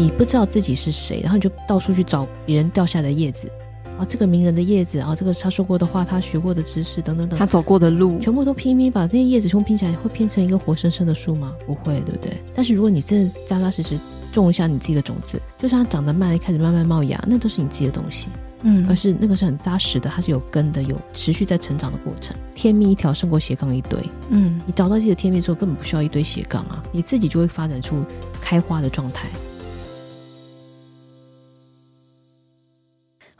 你不知道自己是谁，然后你就到处去找别人掉下的叶子。啊，这个名人的叶子啊，这个他说过的话，他学过的知识等等等，他走过的路，全部都拼命把这些叶子全部拼起来，会拼成一个活生生的树吗？不会，对不对？但是如果你真的扎扎实实种一下你自己的种子，就算它长得慢，开始慢慢冒芽，那都是你自己的东西。嗯，而是那个是很扎实的，它是有根的，有持续在成长的过程。天命一条胜过斜杠一堆。嗯，你找到自己的天命之后，根本不需要一堆斜杠啊，你自己就会发展出开花的状态。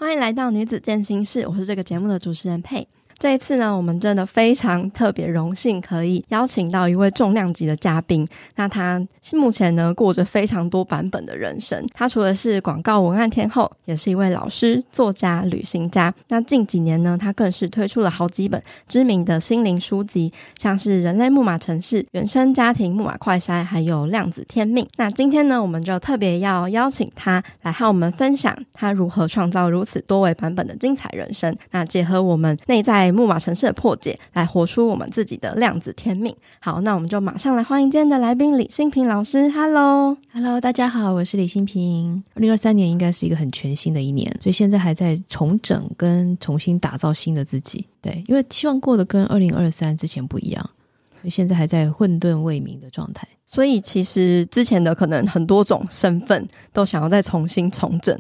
欢迎来到女子健心室，我是这个节目的主持人佩。这一次呢，我们真的非常特别荣幸，可以邀请到一位重量级的嘉宾。那他是目前呢过着非常多版本的人生。他除了是广告文案天后，也是一位老师、作家、旅行家。那近几年呢，他更是推出了好几本知名的心灵书籍，像是《人类木马城市》、《原生家庭木马快筛》，还有《量子天命》。那今天呢，我们就特别要邀请他来和我们分享他如何创造如此多维版本的精彩人生。那结合我们内在。木马城市的破解，来活出我们自己的量子天命。好，那我们就马上来欢迎今天的来宾李新平老师。Hello，Hello，大家好，我是李新平。二零二三年应该是一个很全新的一年，所以现在还在重整跟重新打造新的自己。对，因为希望过得跟二零二三之前不一样，所以现在还在混沌未明的状态。所以其实之前的可能很多种身份都想要再重新重整。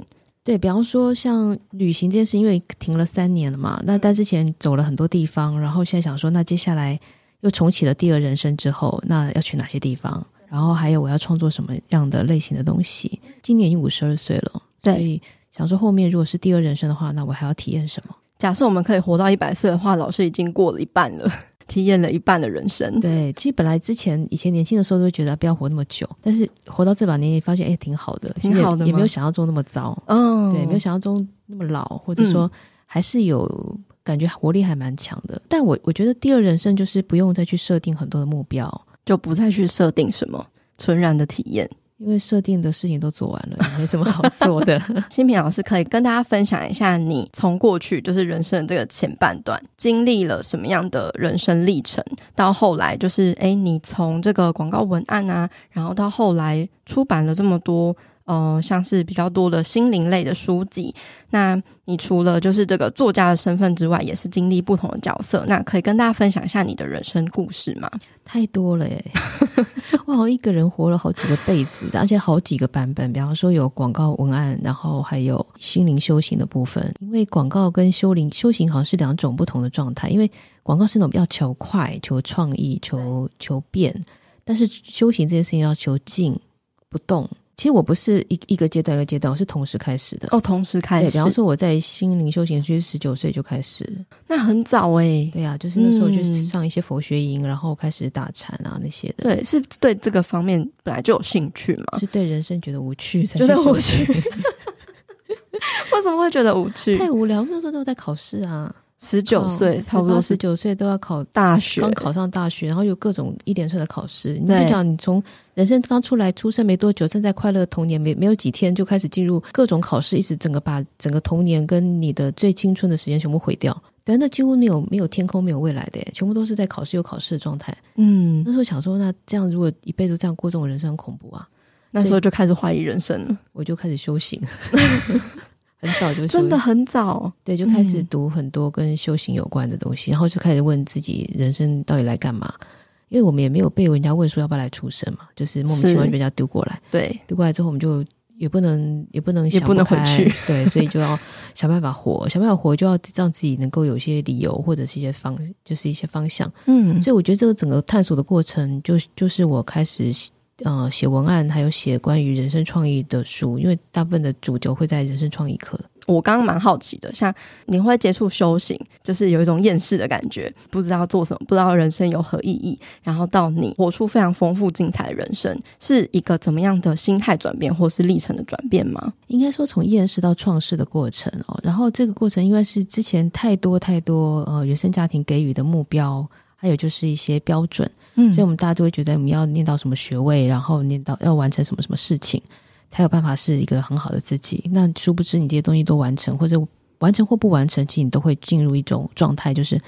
对，比方说像旅行这件事，因为停了三年了嘛，那但之前走了很多地方，然后现在想说，那接下来又重启了第二人生之后，那要去哪些地方？然后还有我要创作什么样的类型的东西？今年已经五十二岁了，对，所以想说后面如果是第二人生的话，那我还要体验什么？假设我们可以活到一百岁的话，老师已经过了一半了。体验了一半的人生，对，其实本来之前以前年轻的时候都会觉得不要活那么久，但是活到这把年纪，发现哎，挺好的，挺好的，也没有想象中那么糟，嗯，对，没有想象中那么老，或者说还是有感觉活力还蛮强的。嗯、但我我觉得第二人生就是不用再去设定很多的目标，就不再去设定什么，纯然的体验。因为设定的事情都做完了，没什么好做的。新平老师可以跟大家分享一下，你从过去就是人生的这个前半段，经历了什么样的人生历程，到后来就是，哎，你从这个广告文案啊，然后到后来出版了这么多。嗯、像是比较多的心灵类的书籍。那你除了就是这个作家的身份之外，也是经历不同的角色。那可以跟大家分享一下你的人生故事吗？太多了耶！我好像一个人活了好几个辈子，而且好几个版本。比方说有广告文案，然后还有心灵修行的部分。因为广告跟修灵修行好像是两种不同的状态。因为广告是那种比较求快、求创意、求求变，但是修行这件事情要求静不动。其实我不是一一个阶段一个阶段，我是同时开始的。哦，同时开始。比方说我在心灵修行区十九岁就开始，那很早哎、欸。对呀、啊，就是那时候就上一些佛学营，嗯、然后开始打禅啊那些的。对，是对这个方面本来就有兴趣嘛？是对人生觉得无趣才觉得无趣。为什么会觉得无趣？太无聊，那时候都在考试啊。十九岁，差不多十九岁都要考大学，刚考上大学，然后有各种一连串的考试。你就讲，你从人生刚出来，出生没多久，正在快乐的童年，没没有几天就开始进入各种考试，一直整个把整个童年跟你的最青春的时间全部毁掉。对，那几乎没有没有天空，没有未来的耶，全部都是在考试有考试的状态。嗯，那时候想说，那这样如果一辈子这样过这种人生，很恐怖啊！那时候就开始怀疑人生了，我就开始修行。很早就真的很早，对，就开始读很多跟修行有关的东西，嗯、然后就开始问自己人生到底来干嘛？因为我们也没有被人家问说要不要来出生嘛，就是莫名其妙被人家丢过来，对，丢过来之后我们就也不能也不能想不能回去，对，所以就要想办法活，想办法活就要让自己能够有一些理由或者是一些方，就是一些方向，嗯，所以我觉得这个整个探索的过程，就就是我开始。呃，写文案还有写关于人生创意的书，因为大部分的主角会在人生创意课。我刚刚蛮好奇的，像你会接触修行，就是有一种厌世的感觉，不知道做什么，不知道人生有何意义，然后到你活出非常丰富精彩的人生，是一个怎么样的心态转变，或是历程的转变吗？应该说从厌世到创世的过程哦。然后这个过程因为是之前太多太多呃原生家庭给予的目标。还有就是一些标准，嗯，所以我们大家都会觉得我们要念到什么学位，然后念到要完成什么什么事情，才有办法是一个很好的自己。那殊不知你这些东西都完成，或者完成或不完成，其实你都会进入一种状态，就是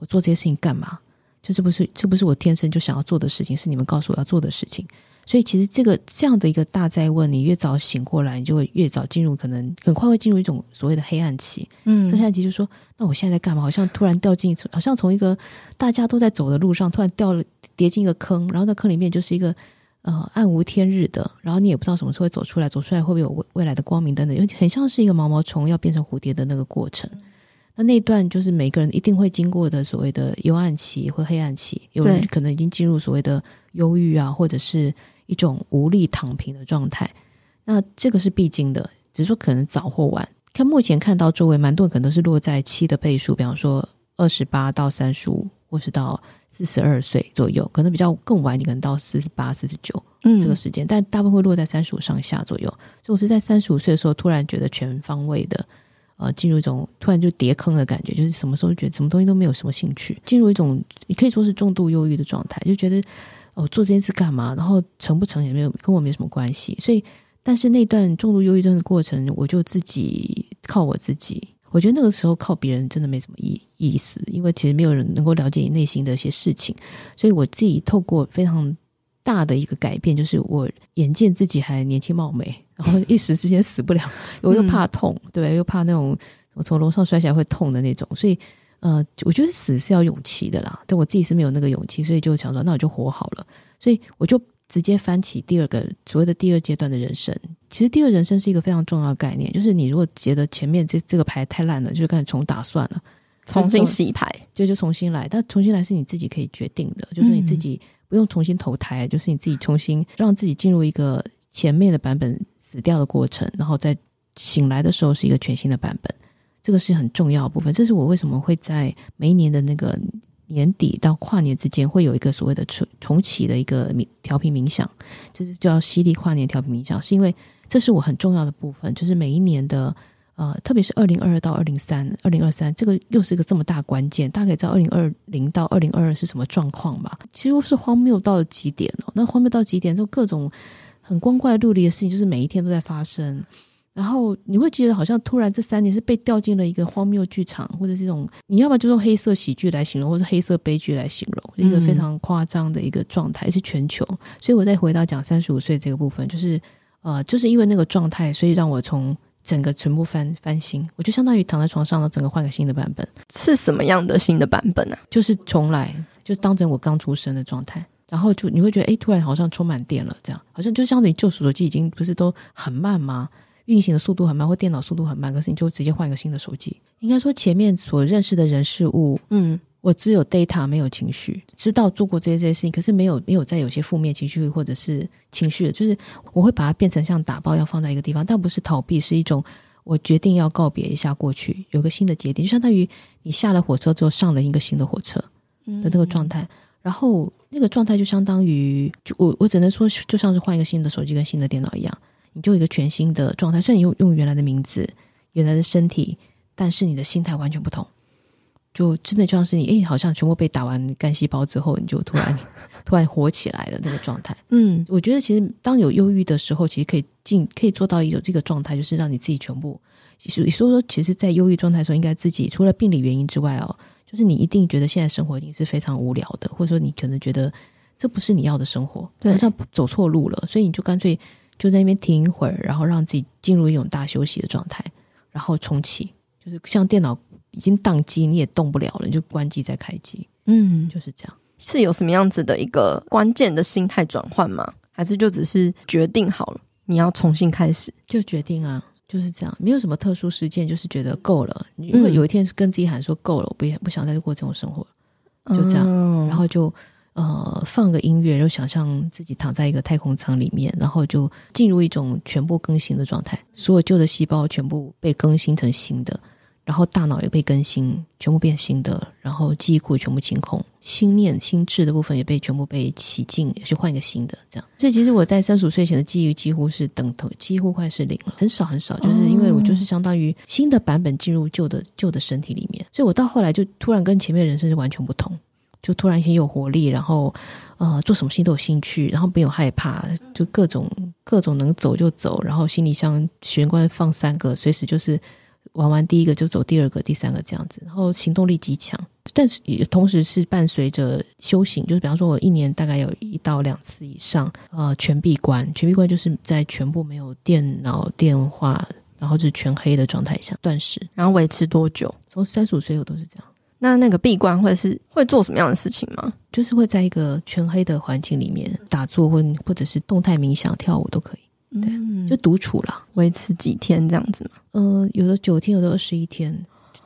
我做这些事情干嘛？就这不是这不是我天生就想要做的事情，是你们告诉我要做的事情。所以其实这个这样的一个大灾问，你越早醒过来，你就会越早进入，可能很快会进入一种所谓的黑暗期。嗯，黑暗期就是说，那我现在在干嘛？好像突然掉进，好像从一个大家都在走的路上，突然掉了跌进一个坑，然后在坑里面就是一个呃暗无天日的，然后你也不知道什么时候会走出来，走出来会不会有未未来的光明等等，因为很像是一个毛毛虫要变成蝴蝶的那个过程。那那段就是每个人一定会经过的所谓的幽暗期或黑暗期，有人可能已经进入所谓的忧郁啊，或者是。一种无力躺平的状态，那这个是必经的，只是说可能早或晚。看目前看到周围蛮多人可能都是落在七的倍数，比方说二十八到三十五，或是到四十二岁左右，可能比较更晚，你可能到四十八、四十九这个时间，嗯、但大部分会落在三十五上下左右。所以我是在三十五岁的时候，突然觉得全方位的呃进入一种突然就跌坑的感觉，就是什么时候觉得什么东西都没有什么兴趣，进入一种你可以说是重度忧郁的状态，就觉得。哦，做这件事干嘛？然后成不成也没有跟我没什么关系。所以，但是那段重度忧郁症的过程，我就自己靠我自己。我觉得那个时候靠别人真的没什么意意思，因为其实没有人能够了解你内心的一些事情。所以我自己透过非常大的一个改变，就是我眼见自己还年轻貌美，然后一时之间死不了，我又怕痛，嗯、对，又怕那种我从楼上摔下来会痛的那种，所以。呃，我觉得死是要勇气的啦，但我自己是没有那个勇气，所以就想说，那我就活好了。所以我就直接翻起第二个所谓的第二阶段的人生。其实第二人生是一个非常重要的概念，就是你如果觉得前面这这个牌太烂了，就开始重打算了，重新洗牌，就就重新来。但重新来是你自己可以决定的，就是你自己不用重新投胎，就是你自己重新让自己进入一个前面的版本死掉的过程，然后在醒来的时候是一个全新的版本。这个是很重要的部分，这是我为什么会在每一年的那个年底到跨年之间会有一个所谓的重重启的一个调频冥想，就是叫犀利跨年调频冥想，是因为这是我很重要的部分，就是每一年的呃，特别是二零二二到二零三二零二三，这个又是一个这么大关键，大家可以知道二零二零到二零二二是什么状况吧？几乎是荒谬到了极点哦，那荒谬到极点，就各种很光怪陆离的事情，就是每一天都在发生。然后你会觉得好像突然这三年是被掉进了一个荒谬剧场，或者是这种你要么就用黑色喜剧来形容，或者黑色悲剧来形容，一个非常夸张的一个状态，是全球。所以我再回到讲三十五岁这个部分，就是呃，就是因为那个状态，所以让我从整个全部翻翻新，我就相当于躺在床上了，整个换个新的版本。是什么样的新的版本呢？就是重来，就当成我刚出生的状态，然后就你会觉得，哎，突然好像充满电了，这样好像就相当于旧手机已经不是都很慢吗？运行的速度很慢，或电脑速度很慢，可是你就直接换一个新的手机。应该说，前面所认识的人事物，嗯，我只有 data 没有情绪，知道做过这些这些事情，可是没有没有再有些负面情绪或者是情绪，就是我会把它变成像打包要放在一个地方，但不是逃避，是一种我决定要告别一下过去，有个新的节点，就相当于你下了火车之后上了一个新的火车的那个状态，嗯、然后那个状态就相当于，就我我只能说，就像是换一个新的手机跟新的电脑一样。你就一个全新的状态，虽然你用用原来的名字、原来的身体，但是你的心态完全不同。就真的就像是你，诶，好像全部被打完干细胞之后，你就突然 突然活起来的那个状态。嗯，我觉得其实当有忧郁的时候，其实可以进，可以做到一种这个状态，就是让你自己全部。所以说，其实，在忧郁状态的时候，应该自己除了病理原因之外哦，就是你一定觉得现在生活已经是非常无聊的，或者说你可能觉得这不是你要的生活，对，好像走错路了，所以你就干脆。就在那边停一会儿，然后让自己进入一种大休息的状态，然后重启，就是像电脑已经宕机，你也动不了了，你就关机再开机，嗯，就是这样。是有什么样子的一个关键的心态转换吗？还是就只是决定好了你要重新开始就决定啊？就是这样，没有什么特殊事件，就是觉得够了。如果有一天跟自己喊说够了，我不也不想再过这种生活，就这样，嗯、然后就。呃，放个音乐，然后想象自己躺在一个太空舱里面，然后就进入一种全部更新的状态，所有旧的细胞全部被更新成新的，然后大脑也被更新，全部变新的，然后记忆库全部清空，心念、心智的部分也被全部被洗净，也是换一个新的这样。所以其实我在三十五岁前的记忆几乎是等同，几乎快是零了，很少很少，就是因为我就是相当于新的版本进入旧的旧的身体里面，所以我到后来就突然跟前面人生是完全不同。就突然很有活力，然后呃做什么事情都有兴趣，然后没有害怕，就各种各种能走就走，然后行李箱玄关放三个，随时就是玩完第一个就走第二个、第三个这样子，然后行动力极强，但是也同时是伴随着修行，就是比方说，我一年大概有一到两次以上，呃，全闭关。全闭关就是在全部没有电脑、电话，然后就是全黑的状态下断食，然后维持多久？从三十五岁我都是这样。那那个闭关会是会做什么样的事情吗？就是会在一个全黑的环境里面打坐，或或者是动态冥想、跳舞都可以。对，嗯、就独处了，维持几天这样子吗？呃，有的九天，有的二十一天。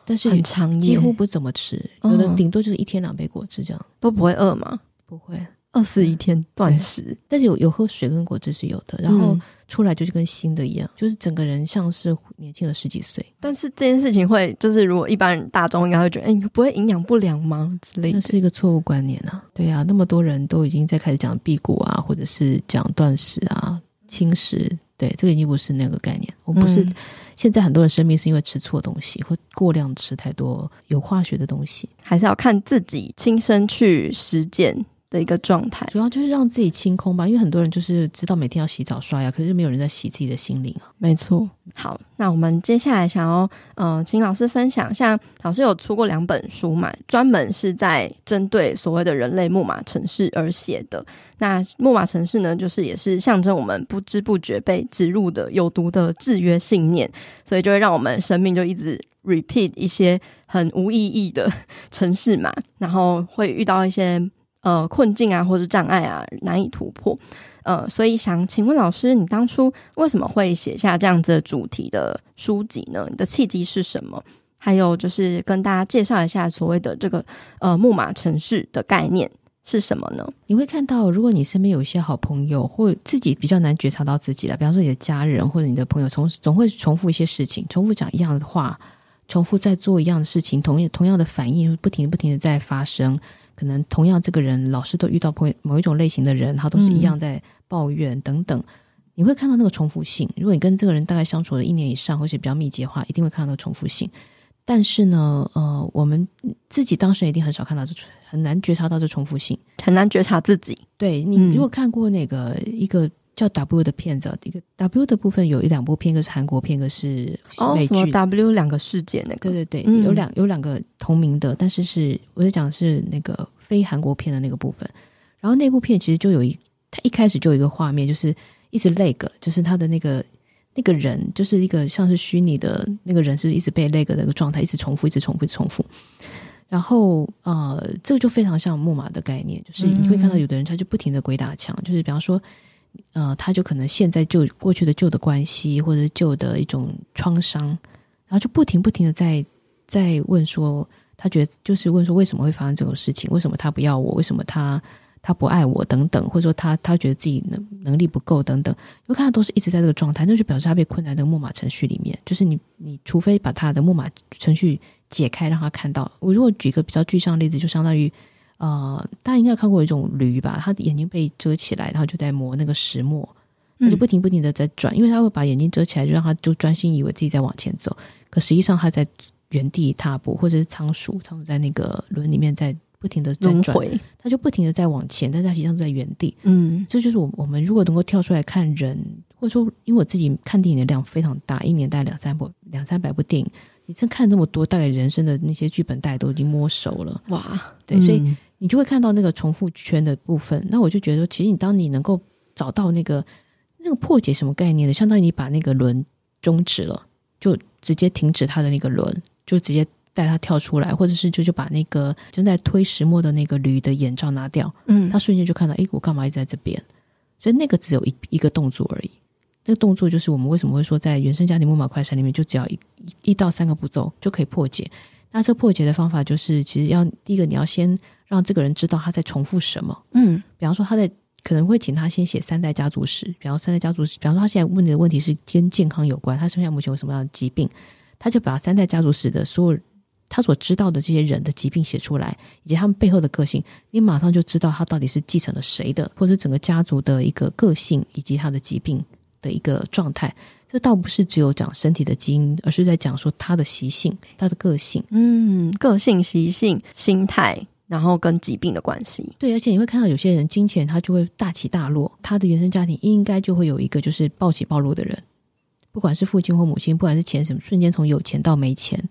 但是很长，几乎不怎么吃，有的顶多就是一天两杯果汁这样，都不会饿吗？不会，二十一天断食，但是有有喝水跟果汁是有的，然后出来就是跟新的一样，就是整个人像是年轻了十几岁。但是这件事情会，就是如果一般人大众应该会觉得，哎，不会营养不良吗？之类的，那是一个错误观念啊。对啊，那么多人都已经在开始讲辟谷啊，或者是讲断食啊、轻食。对，这个已经不是那个概念。我不是、嗯、现在很多人生病是因为吃错东西，或过量吃太多有化学的东西，还是要看自己亲身去实践的一个状态。主要就是让自己清空吧，因为很多人就是知道每天要洗澡刷牙，可是没有人在洗自己的心灵啊。没错。好，那我们接下来想要，呃，请老师分享，像老师有出过两本书嘛，专门是在针对所谓的人类木马城市而写的。那木马城市呢，就是也是象征我们不知不觉被植入的有毒的制约信念，所以就会让我们生命就一直 repeat 一些很无意义的 城市嘛，然后会遇到一些呃困境啊，或者障碍啊，难以突破。呃，所以想请问老师，你当初为什么会写下这样子的主题的书籍呢？你的契机是什么？还有就是跟大家介绍一下所谓的这个呃木马城市的概念是什么呢？你会看到，如果你身边有一些好朋友，或自己比较难觉察到自己的，比方说你的家人或者你的朋友，从总会重复一些事情，重复讲一样的话，重复在做一样的事情，同样同样的反应，不停不停的在发生。可能同样，这个人老是都遇到某某一种类型的人，他都是一样在抱怨等等。你会看到那个重复性。如果你跟这个人大概相处了一年以上，或者比较密集的话，一定会看到那个重复性。但是呢，呃，我们自己当事人一定很少看到这，很难觉察到这重复性，很难觉察自己。对，你如果看过那个一个。叫 W 的片子，一个 W 的部分有一两部片，一个是韩国片，一个是美剧。哦，什么 W 两个世界那个？对对对，嗯、有两有两个同名的，但是是我在讲是那个非韩国片的那个部分。然后那部片其实就有一，它一开始就有一个画面，就是一直 lag，就是他的那个那个人，就是一个像是虚拟的那个人，是一直被 lag 的那个状态，一直重复，一直重复，一直重复。然后呃，这个就非常像木马的概念，就是你会看到有的人他就不停的鬼打墙，就是比方说。呃，他就可能现在就过去的旧的关系，或者旧的一种创伤，然后就不停不停的在在问说，他觉得就是问说为什么会发生这种事情？为什么他不要我？为什么他他不爱我？等等，或者说他他觉得自己能能力不够等等，因为看他都是一直在这个状态，那就表示他被困在这个木马程序里面。就是你你除非把他的木马程序解开，让他看到。我如果举一个比较具象的例子，就相当于。呃，大家应该看过一种驴吧？它的眼睛被遮起来，然后就在磨那个石磨，它就不停不停的在转，嗯、因为它会把眼睛遮起来，就让它就专心以为自己在往前走，可实际上它在原地踏步，或者是仓鼠，仓鼠在那个轮里面在不停的在转，回它就不停的在往前，但它实际上都在原地。嗯，这就是我我们如果能够跳出来看人，或者说，因为我自己看电影的量非常大，一年大概两三部两三百部电影。你真看这么多，大概人生的那些剧本，大概都已经摸熟了。哇，对，嗯、所以你就会看到那个重复圈的部分。那我就觉得，其实你当你能够找到那个那个破解什么概念的，相当于你把那个轮终止了，就直接停止它的那个轮，就直接带它跳出来，或者是就就把那个正在推石磨的那个驴的眼罩拿掉，嗯，他瞬间就看到，哎，我干嘛一直在这边？所以那个只有一一个动作而已。那个动作就是我们为什么会说在原生家庭木马快闪里面，就只要一一到三个步骤就可以破解。那这破解的方法就是，其实要第一个你要先让这个人知道他在重复什么。嗯，比方说他在可能会请他先写三代家族史，比方三代家族史，比方说他现在问你的问题是跟健康有关，他身上目前有什么样的疾病，他就把三代家族史的所有他所知道的这些人的疾病写出来，以及他们背后的个性，你马上就知道他到底是继承了谁的，或者整个家族的一个个性以及他的疾病。的一个状态，这倒不是只有讲身体的基因，而是在讲说他的习性、他的个性，嗯，个性、习性、心态，然后跟疾病的关系。对，而且你会看到有些人金钱他就会大起大落，他的原生家庭应该就会有一个就是暴起暴落的人，不管是父亲或母亲，不管是钱什么，瞬间从有钱到没钱，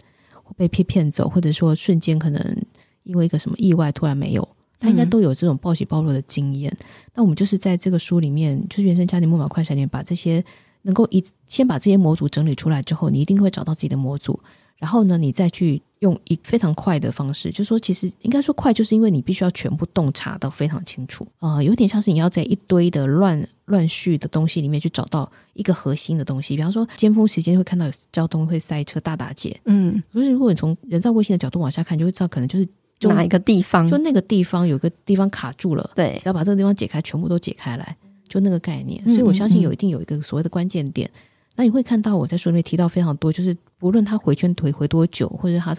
或被骗骗走，或者说瞬间可能。因为一个什么意外突然没有，他应该都有这种暴起暴落的经验。那、嗯、我们就是在这个书里面，就是原生家庭木马快闪里面，把这些能够一先把这些模组整理出来之后，你一定会找到自己的模组。然后呢，你再去用一非常快的方式，就是说，其实应该说快，就是因为你必须要全部洞察到非常清楚啊、呃，有点像是你要在一堆的乱乱序的东西里面去找到一个核心的东西。比方说，尖峰时间会看到有交通会塞车、大打劫，嗯，可是如果你从人造卫星的角度往下看，就会知道可能就是就哪一个地方，就那个地方有个地方卡住了，对，只要把这个地方解开，全部都解开来，就那个概念。所以我相信有一定有一个所谓的关键点。嗯嗯那你会看到我在书里面提到非常多，就是不论他回圈回回多久，或者他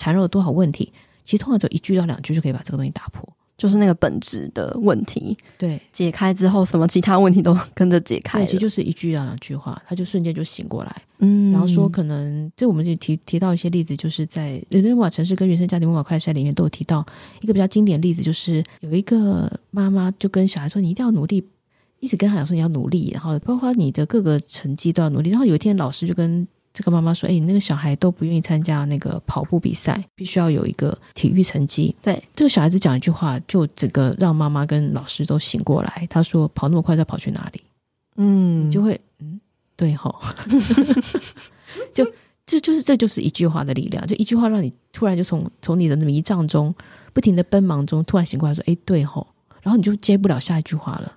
缠绕了多少问题，其实通常只有一句到两句就可以把这个东西打破，就是那个本质的问题。对，解开之后，什么其他问题都 跟着解开。对，其实就是一句到两句话，他就瞬间就醒过来。嗯，然后说可能这我们就提提到一些例子，就是在《人生木马程式》跟《原生家庭木马快筛》里面都有提到一个比较经典的例子，就是有一个妈妈就跟小孩说：“你一定要努力。”一直跟他讲说你要努力，然后包括你的各个成绩都要努力。然后有一天老师就跟这个妈妈说：“哎，你那个小孩都不愿意参加那个跑步比赛，必须要有一个体育成绩。”对，这个小孩子讲一句话，就整个让妈妈跟老师都醒过来。他说：“跑那么快，再跑去哪里？”嗯，你就会嗯，对吼，就这就是这就是一句话的力量，就一句话让你突然就从从你的迷障中不停的奔忙中突然醒过来，说：“哎，对吼。”然后你就接不了下一句话了。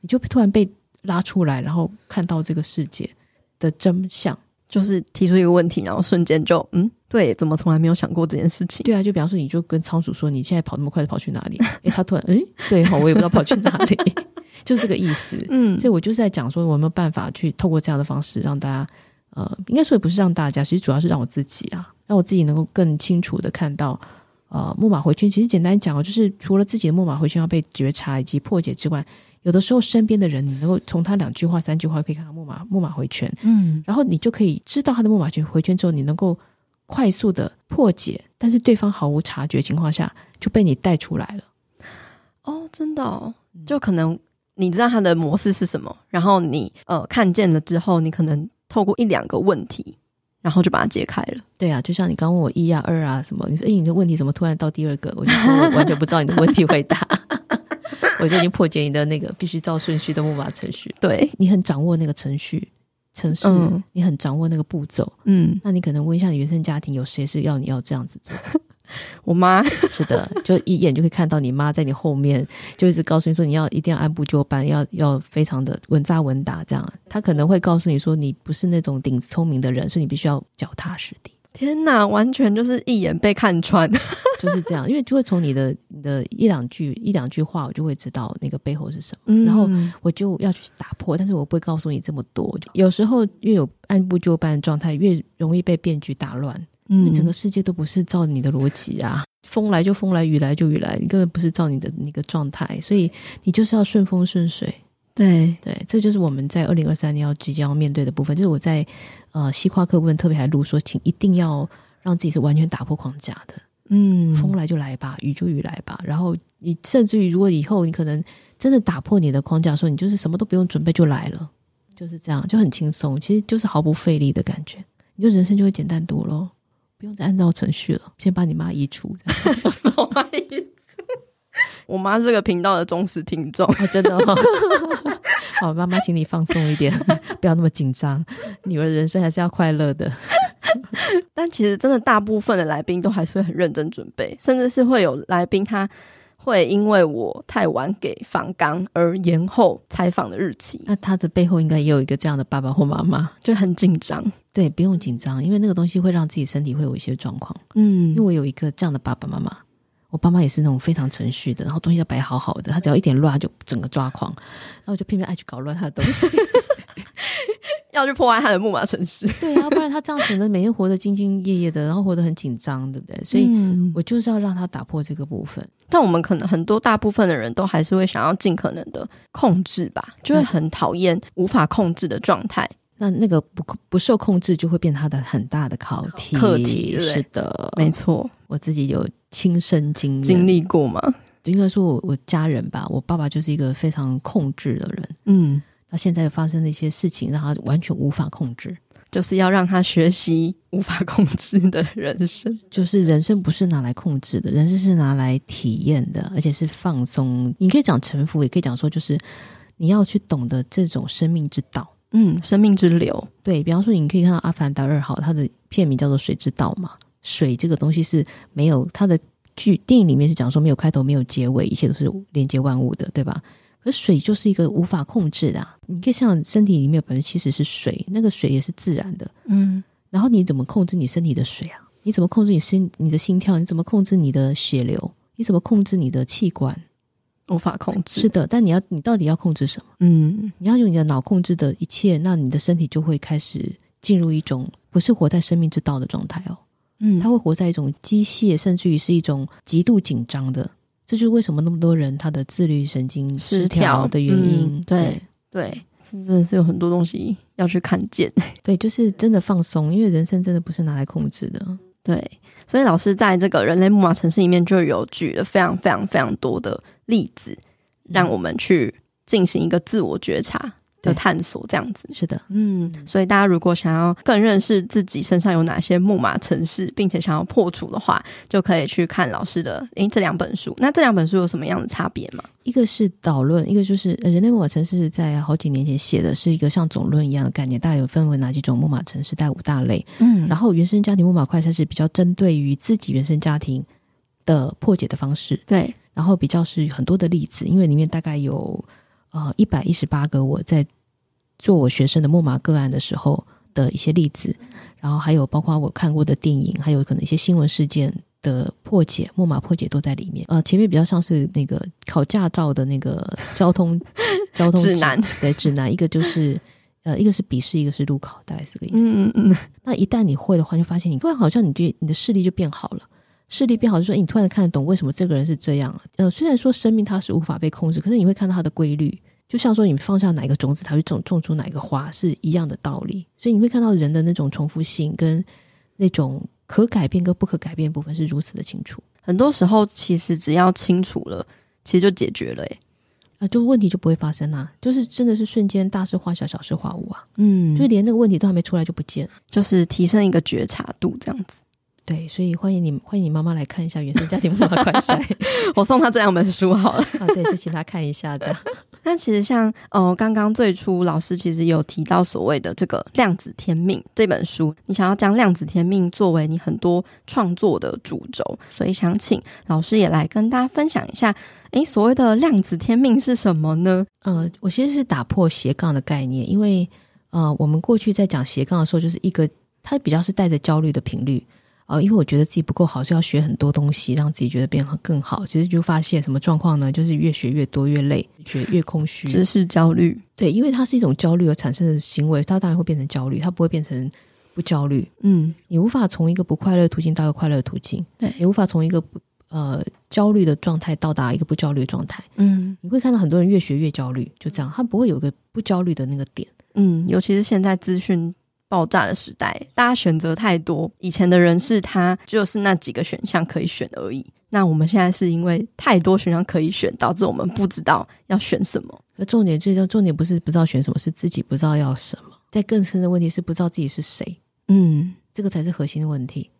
你就突然被拉出来，然后看到这个世界的真相，就是提出一个问题，然后瞬间就嗯，对，怎么从来没有想过这件事情？对啊，就比方说，你就跟仓鼠说，你现在跑那么快，跑去哪里？诶，他突然诶，对哈，我也不知道跑去哪里，就是这个意思。嗯，所以我就是在讲说，我有没有办法去透过这样的方式，让大家呃，应该说也不是让大家，其实主要是让我自己啊，让我自己能够更清楚的看到，呃，木马回圈。其实简单讲哦，就是除了自己的木马回圈要被觉察以及破解之外。有的时候，身边的人，你能够从他两句话、三句话可以看到木马木马回圈，嗯，然后你就可以知道他的木马圈回圈之后，你能够快速的破解，但是对方毫无察觉情况下就被你带出来了。哦，真的哦，就可能你知道他的模式是什么，然后你呃看见了之后，你可能透过一两个问题，然后就把它解开了。对啊，就像你刚问我一啊、二啊什么，你说哎，你的问题怎么突然到第二个？我就说我完全不知道你的问题回答。我就已经破解你的那个必须照顺序的木马程序，对，你很掌握那个程序程式，嗯、你很掌握那个步骤，嗯，那你可能问一下你原生家庭有谁是要你要这样子做？我妈 是的，就一眼就可以看到你妈在你后面，就一直告诉你说你要一定要按部就班，要要非常的稳扎稳打这样。她可能会告诉你说你不是那种顶聪明的人，所以你必须要脚踏实地。天哪，完全就是一眼被看穿，就是这样。因为就会从你的你的一两句一两句话，我就会知道那个背后是什么，嗯、然后我就要去打破。但是我不会告诉你这么多。有时候越有按部就班的状态，越容易被变局打乱。嗯，整个世界都不是照你的逻辑啊，风来就风来，雨来就雨来，你根本不是照你的那个状态，所以你就是要顺风顺水。对对，这就是我们在二零二三年要即将要面对的部分。就是我在呃西跨课部分特别还录说，请一定要让自己是完全打破框架的。嗯，风来就来吧，雨就雨来吧。然后你甚至于，如果以后你可能真的打破你的框架的时候，你就是什么都不用准备就来了，就是这样，就很轻松，其实就是毫不费力的感觉，你就人生就会简单多了，不用再按照程序了。先把你妈移除，我妈移除，我妈是这个频道的忠实听众，哦、真的、哦。好，妈妈，请你放松一点，不要那么紧张。女儿的人生还是要快乐的。但其实真的，大部分的来宾都还是会很认真准备，甚至是会有来宾他会因为我太晚给访纲而延后采访的日期。那他的背后应该也有一个这样的爸爸或妈妈，就很紧张。对，不用紧张，因为那个东西会让自己身体会有一些状况。嗯，因为我有一个这样的爸爸妈妈。我爸妈也是那种非常程序的，然后东西要摆好好的，他只要一点乱，他就整个抓狂，然后我就偏偏爱去搞乱他的东西，要去破坏他的木马城市。对啊，不然他这样子呢，每天活得兢兢业业的，然后活得很紧张，对不对？所以我就是要让他打破这个部分。嗯、但我们可能很多大部分的人都还是会想要尽可能的控制吧，就会很讨厌无法控制的状态。那那个不不受控制，就会变他的很大的考题。课题是的，没错，我自己有亲身经经历过吗？应该说我我家人吧，我爸爸就是一个非常控制的人。嗯，那现在发生的一些事情，让他完全无法控制。就是要让他学习无法控制的人生。就是人生不是拿来控制的，人生是拿来体验的，而且是放松。你可以讲臣服，也可以讲说，就是你要去懂得这种生命之道。嗯，生命之流。对，比方说，你可以看到《阿凡达二号》，它的片名叫做《水之道》嘛。水这个东西是没有它的剧电影里面是讲说没有开头，没有结尾，一切都是连接万物的，对吧？可水就是一个无法控制的啊。你可以想，身体里面有百分之七十是水，那个水也是自然的。嗯，然后你怎么控制你身体的水啊？你怎么控制你心你的心跳？你怎么控制你的血流？你怎么控制你的器官？无法控制。是的，但你要你到底要控制什么？嗯，你要用你的脑控制的一切，那你的身体就会开始进入一种不是活在生命之道的状态哦。嗯，他会活在一种机械，甚至于是一种极度紧张的。这就是为什么那么多人他的自律神经失调的原因。嗯、对对，真的是有很多东西要去看见。对，就是真的放松，因为人生真的不是拿来控制的。对，所以老师在这个人类木马城市里面就有举了非常非常非常多的例子，让我们去进行一个自我觉察。的探索这样子是的，嗯，所以大家如果想要更认识自己身上有哪些木马城市，并且想要破除的话，就可以去看老师的诶这两本书。那这两本书有什么样的差别吗？一个是导论，一个就是人类木马城市在好几年前写的，是一个像总论一样的概念，大概有分为哪几种木马城市，带五大类。嗯，然后原生家庭木马快餐是比较针对于自己原生家庭的破解的方式，对，然后比较是很多的例子，因为里面大概有呃一百一十八个我在。做我学生的木马个案的时候的一些例子，然后还有包括我看过的电影，还有可能一些新闻事件的破解，木马破解都在里面。呃，前面比较像是那个考驾照的那个交通 交通指南，对，指南，一个就是呃，一个是笔试，一个是路考，大概是个意思。嗯嗯嗯。那一旦你会的话，就发现你突然好像你对你的视力就变好了，视力变好，就说你突然看得懂为什么这个人是这样。呃，虽然说生命它是无法被控制，可是你会看到它的规律。就像说，你放下哪一个种子，它会种种出哪一个花，是一样的道理。所以你会看到人的那种重复性，跟那种可改变跟不可改变的部分是如此的清楚。很多时候，其实只要清楚了，其实就解决了，诶啊，就问题就不会发生啊。就是真的是瞬间大事化小，小事化无啊。嗯，就连那个问题都还没出来就不见了，就是提升一个觉察度这样子。对，所以欢迎你，欢迎你妈妈来看一下《原生家庭妈妈快筛》，我送她这两本书好了。啊，对，就请她看一下这样。那其实像呃，刚刚最初老师其实有提到所谓的这个量子天命这本书，你想要将量子天命作为你很多创作的主轴，所以想请老师也来跟大家分享一下，诶，所谓的量子天命是什么呢？呃，我其实是打破斜杠的概念，因为呃，我们过去在讲斜杠的时候，就是一个它比较是带着焦虑的频率。呃，因为我觉得自己不够好，就要学很多东西，让自己觉得变得更好。其实就发现什么状况呢？就是越学越多，越累，学越空虚，知识焦虑。对，因为它是一种焦虑而产生的行为，它当然会变成焦虑，它不会变成不焦虑。嗯，你无法从一个不快乐的途径到一个快乐的途径，对，你无法从一个不呃焦虑的状态到达一个不焦虑的状态。嗯，你会看到很多人越学越焦虑，就这样，他不会有一个不焦虑的那个点。嗯，尤其是现在资讯。爆炸的时代，大家选择太多。以前的人是他就是那几个选项可以选而已。那我们现在是因为太多选项可以选，导致我们不知道要选什么。那重点最终重点不是不知道选什么，是自己不知道要什么。在更深的问题是不知道自己是谁。嗯，这个才是核心的问题。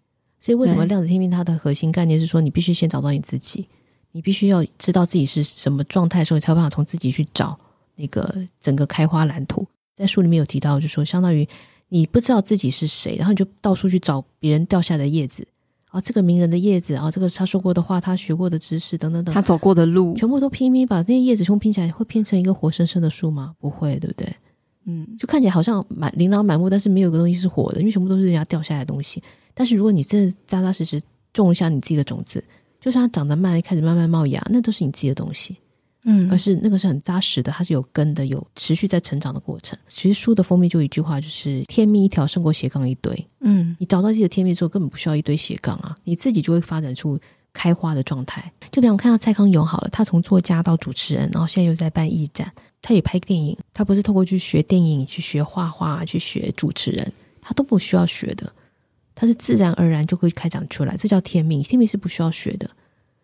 所以为什么量子天命它的核心概念是说，你必须先找到你自己，你必须要知道自己是什么状态的时候，你才有办法从自己去找那个整个开花蓝图。在书里面有提到，就是说相当于。你不知道自己是谁，然后你就到处去找别人掉下来的叶子啊，这个名人的叶子啊，这个他说过的话，他学过的知识等等等，他走过的路，全部都拼命把这些叶子全部拼起来，会拼成一个活生生的树吗？不会，对不对？嗯，就看起来好像满琳琅满目，但是没有一个东西是活的，因为全部都是人家掉下来的东西。但是如果你真的扎扎实实种一下你自己的种子，就算它长得慢，一开始慢慢冒芽，那都是你自己的东西。嗯，而是那个是很扎实的，它是有根的，有持续在成长的过程。其实书的封面就一句话，就是“天命一条胜过斜杠一堆”。嗯，你找到自己的天命之后，根本不需要一堆斜杠啊，你自己就会发展出开花的状态。就比方看到蔡康永好了，他从作家到主持人，然后现在又在办艺展，他也拍电影，他不是透过去学电影、去学画画、去学主持人，他都不需要学的，他是自然而然就会开展出来，这叫天命。天命是不需要学的，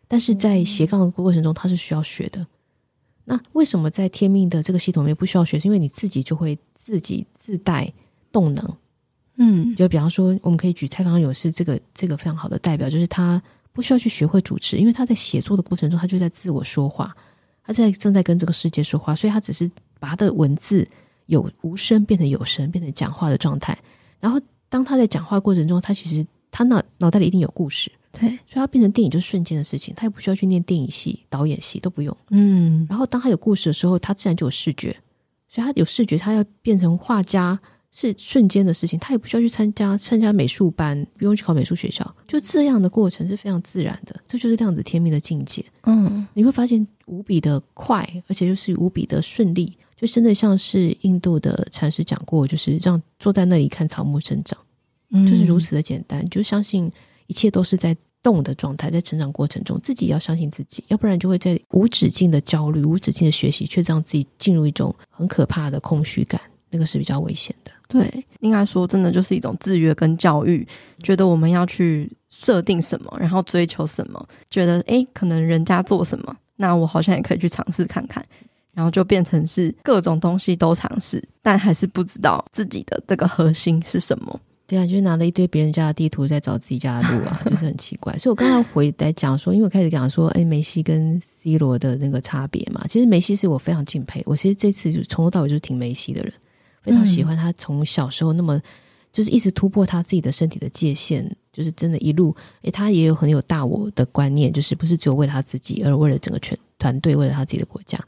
但是在斜杠的过程中，他是需要学的。那为什么在天命的这个系统里面不需要学？是因为你自己就会自己自带动能，嗯，就比方说，我们可以举蔡康永是这个这个非常好的代表，就是他不需要去学会主持，因为他在写作的过程中，他就在自我说话，他在正在跟这个世界说话，所以他只是把他的文字有无声变成有声，变成讲话的状态。然后当他在讲话过程中，他其实他脑脑袋里一定有故事。对，所以他变成电影就是瞬间的事情，他也不需要去念电影系、导演系都不用。嗯，然后当他有故事的时候，他自然就有视觉，所以他有视觉，他要变成画家是瞬间的事情，他也不需要去参加参加美术班，不用去考美术学校，就这样的过程是非常自然的，这就是量子天命的境界。嗯，你会发现无比的快，而且就是无比的顺利，就真的像是印度的禅师讲过，就是让坐在那里看草木生长，嗯，就是如此的简单，就相信。一切都是在动的状态，在成长过程中，自己要相信自己，要不然就会在无止境的焦虑、无止境的学习，却让自己进入一种很可怕的空虚感，那个是比较危险的。对，应该说，真的就是一种制约跟教育，觉得我们要去设定什么，然后追求什么，觉得诶，可能人家做什么，那我好像也可以去尝试看看，然后就变成是各种东西都尝试，但还是不知道自己的这个核心是什么。对啊，就是拿了一堆别人家的地图在找自己家的路啊，就是很奇怪。所以我刚刚回来讲说，因为我开始讲说，哎，梅西跟 C 罗的那个差别嘛，其实梅西是我非常敬佩，我其实这次就从头到尾就是挺梅西的人，非常喜欢他从小时候那么就是一直突破他自己的身体的界限，就是真的一路，哎，他也有很有大我的观念，就是不是只有为了他自己，而为了整个全团队，为了他自己的国家。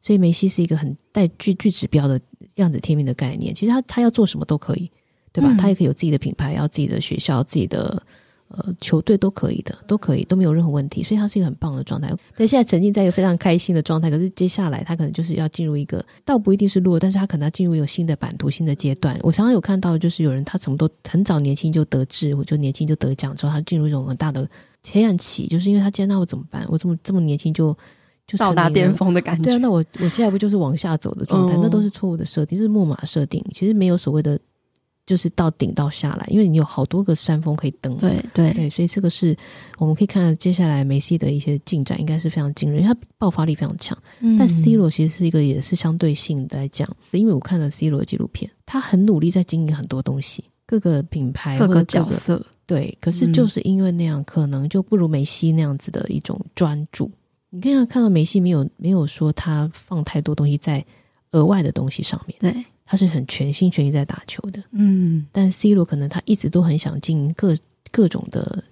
所以梅西是一个很带具具指标的量子天命的概念，其实他他要做什么都可以。对吧？他也可以有自己的品牌，要自己的学校、自己的呃球队都可以的，都可以，都没有任何问题。所以他是一个很棒的状态。但现在沉浸在一个非常开心的状态，可是接下来他可能就是要进入一个，倒不一定是落，但是他可能要进入一个新的版图、新的阶段。我常常有看到，就是有人他什么都很早年轻就得志，或者年轻就得奖之后，他进入一种很大的黑暗期，就是因为他今天那我怎么办？我这么这么年轻就就到达巅峰的感觉？对啊，那我我接下来不就是往下走的状态？嗯、那都是错误的设定，是木马设定。其实没有所谓的。就是到顶到下来，因为你有好多个山峰可以登。对对对，所以这个是我们可以看到接下来梅西的一些进展，应该是非常惊人，因为他爆发力非常强。嗯、但 C 罗其实是一个也是相对性的来讲，因为我看了 C 罗的纪录片，他很努力在经营很多东西，各个品牌各个角色。对，可是就是因为那样，可能就不如梅西那样子的一种专注。你可以看到梅西没有没有说他放太多东西在额外的东西上面。对。他是很全心全意在打球的，嗯，但 C 罗可能他一直都很想经营各各种的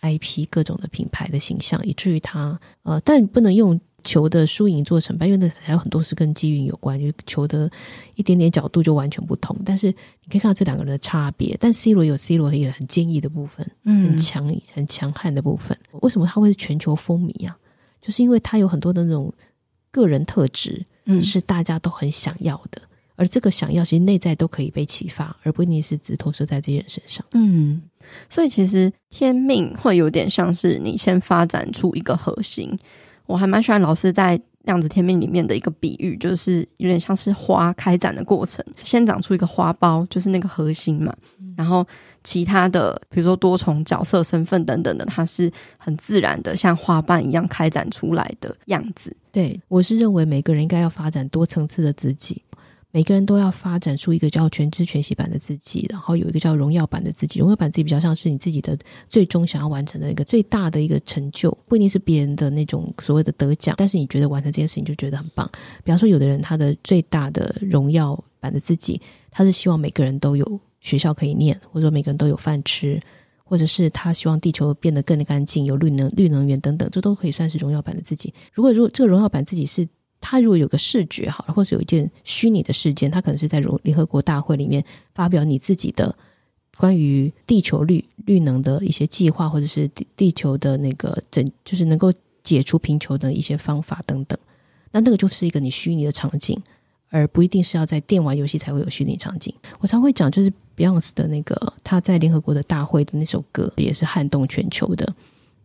IP、各种的品牌的形象，以至于他呃，但不能用球的输赢做成败，因为那还有很多是跟机运有关，就球的一点点角度就完全不同。但是你可以看到这两个人的差别，但 C 罗有 C 罗一个很坚毅的部分，嗯，很强很强悍的部分。为什么他会是全球风靡啊？就是因为他有很多的那种个人特质，嗯，是大家都很想要的。而这个想要，其实内在都可以被启发，而不一定是只投射在这些人身上。嗯，所以其实天命会有点像是你先发展出一个核心。我还蛮喜欢老师在量子天命里面的一个比喻，就是有点像是花开展的过程，先长出一个花苞，就是那个核心嘛。嗯、然后其他的，比如说多重角色、身份等等的，它是很自然的，像花瓣一样开展出来的样子。对，我是认为每个人应该要发展多层次的自己。每个人都要发展出一个叫全知全息版的自己，然后有一个叫荣耀版的自己。荣耀版自己比较像是你自己的最终想要完成的一个最大的一个成就，不一定是别人的那种所谓的得奖，但是你觉得完成这件事情就觉得很棒。比方说，有的人他的最大的荣耀版的自己，他是希望每个人都有学校可以念，或者说每个人都有饭吃，或者是他希望地球变得更干净，有绿能、绿能源等等，这都可以算是荣耀版的自己。如果如果这个荣耀版自己是他如果有个视觉好了，或者有一件虚拟的事件，他可能是在如联合国大会里面发表你自己的关于地球绿绿能的一些计划，或者是地地球的那个整，就是能够解除贫穷的一些方法等等。那那个就是一个你虚拟的场景，而不一定是要在电玩游戏才会有虚拟场景。我常会讲，就是 Beyonce 的那个他在联合国的大会的那首歌，也是撼动全球的。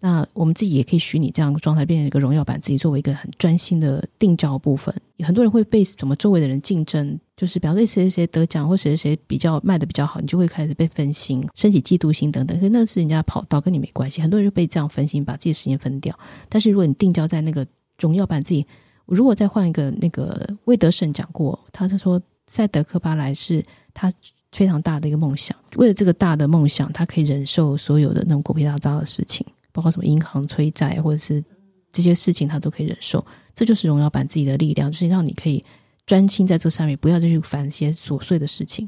那我们自己也可以虚拟这样的状态，变成一个荣耀版自己，作为一个很专心的定焦部分。很多人会被什么周围的人竞争，就是比方说谁谁谁得奖，或谁谁谁比较卖的比较好，你就会开始被分心，升起嫉妒心等等。可是那是人家跑道，跟你没关系。很多人就被这样分心，把自己的时间分掉。但是如果你定焦在那个荣耀版自己，如果再换一个那个魏德胜讲过，他是说赛德克巴莱是他非常大的一个梦想。为了这个大的梦想，他可以忍受所有的那种狗屁大招的事情，包括什么银行催债或者是这些事情，他都可以忍受。这就是荣耀版自己的力量，就是让你可以专心在这上面，不要再去烦一些琐碎的事情。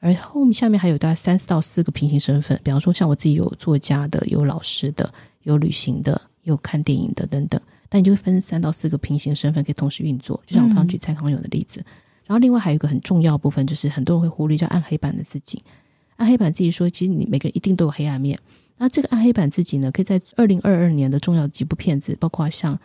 而后面下面还有大概三四到四个平行身份，比方说像我自己有作家的，有老师的，有旅行的，有看电影的等等。但你就会分三到四个平行身份可以同时运作，就像我刚刚举蔡康永的例子。嗯、然后另外还有一个很重要部分，就是很多人会忽略叫暗黑版的自己。暗黑版自己说，其实你每个人一定都有黑暗面。那这个暗黑版自己呢，可以在二零二二年的重要几部片子，包括像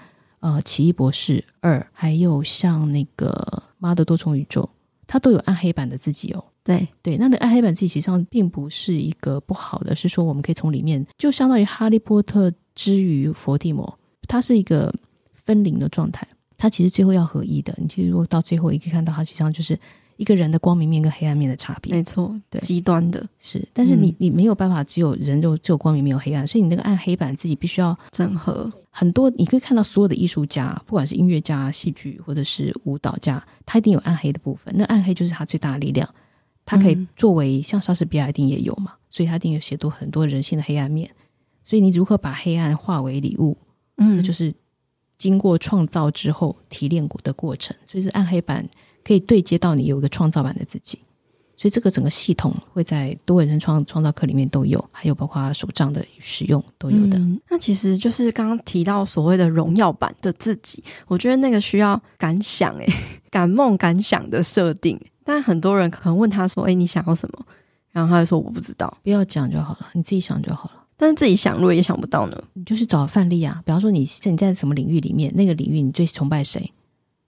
呃《奇异博士二》，还有像那个《妈的多重宇宙》，它都有暗黑版的自己哦。对对，那那个暗黑版自己实际上并不是一个不好的，是说我们可以从里面，就相当于哈利波特之于伏地魔，它是一个分离的状态，它其实最后要合一的。你其实如果到最后，你可以看到它实际上就是一个人的光明面跟黑暗面的差别。没错，对，极端的是，但是你你没有办法，只有人就只有光明没有黑暗，所以你那个暗黑版自己必须要整合很多。你可以看到所有的艺术家，不管是音乐家、戏剧或者是舞蹈家，他一定有暗黑的部分。那暗黑就是他最大的力量。他可以作为像莎士比亚一定也有嘛，所以他一定有写多很多人性的黑暗面。所以你如何把黑暗化为礼物，嗯，这就是经过创造之后提炼过的过程。所以是暗黑版可以对接到你有一个创造版的自己。所以这个整个系统会在多维人生创创造课里面都有，还有包括手账的使用都有的。嗯，那其实就是刚刚提到所谓的荣耀版的自己，我觉得那个需要敢想诶，敢梦敢想的设定。但很多人可能问他说：“哎，你想要什么？”然后他就说：“我不知道。”不要讲就好了，你自己想就好了。但是自己想，如果也想不到呢？你就是找范例啊。比方说，你在你在什么领域里面，那个领域你最崇拜谁？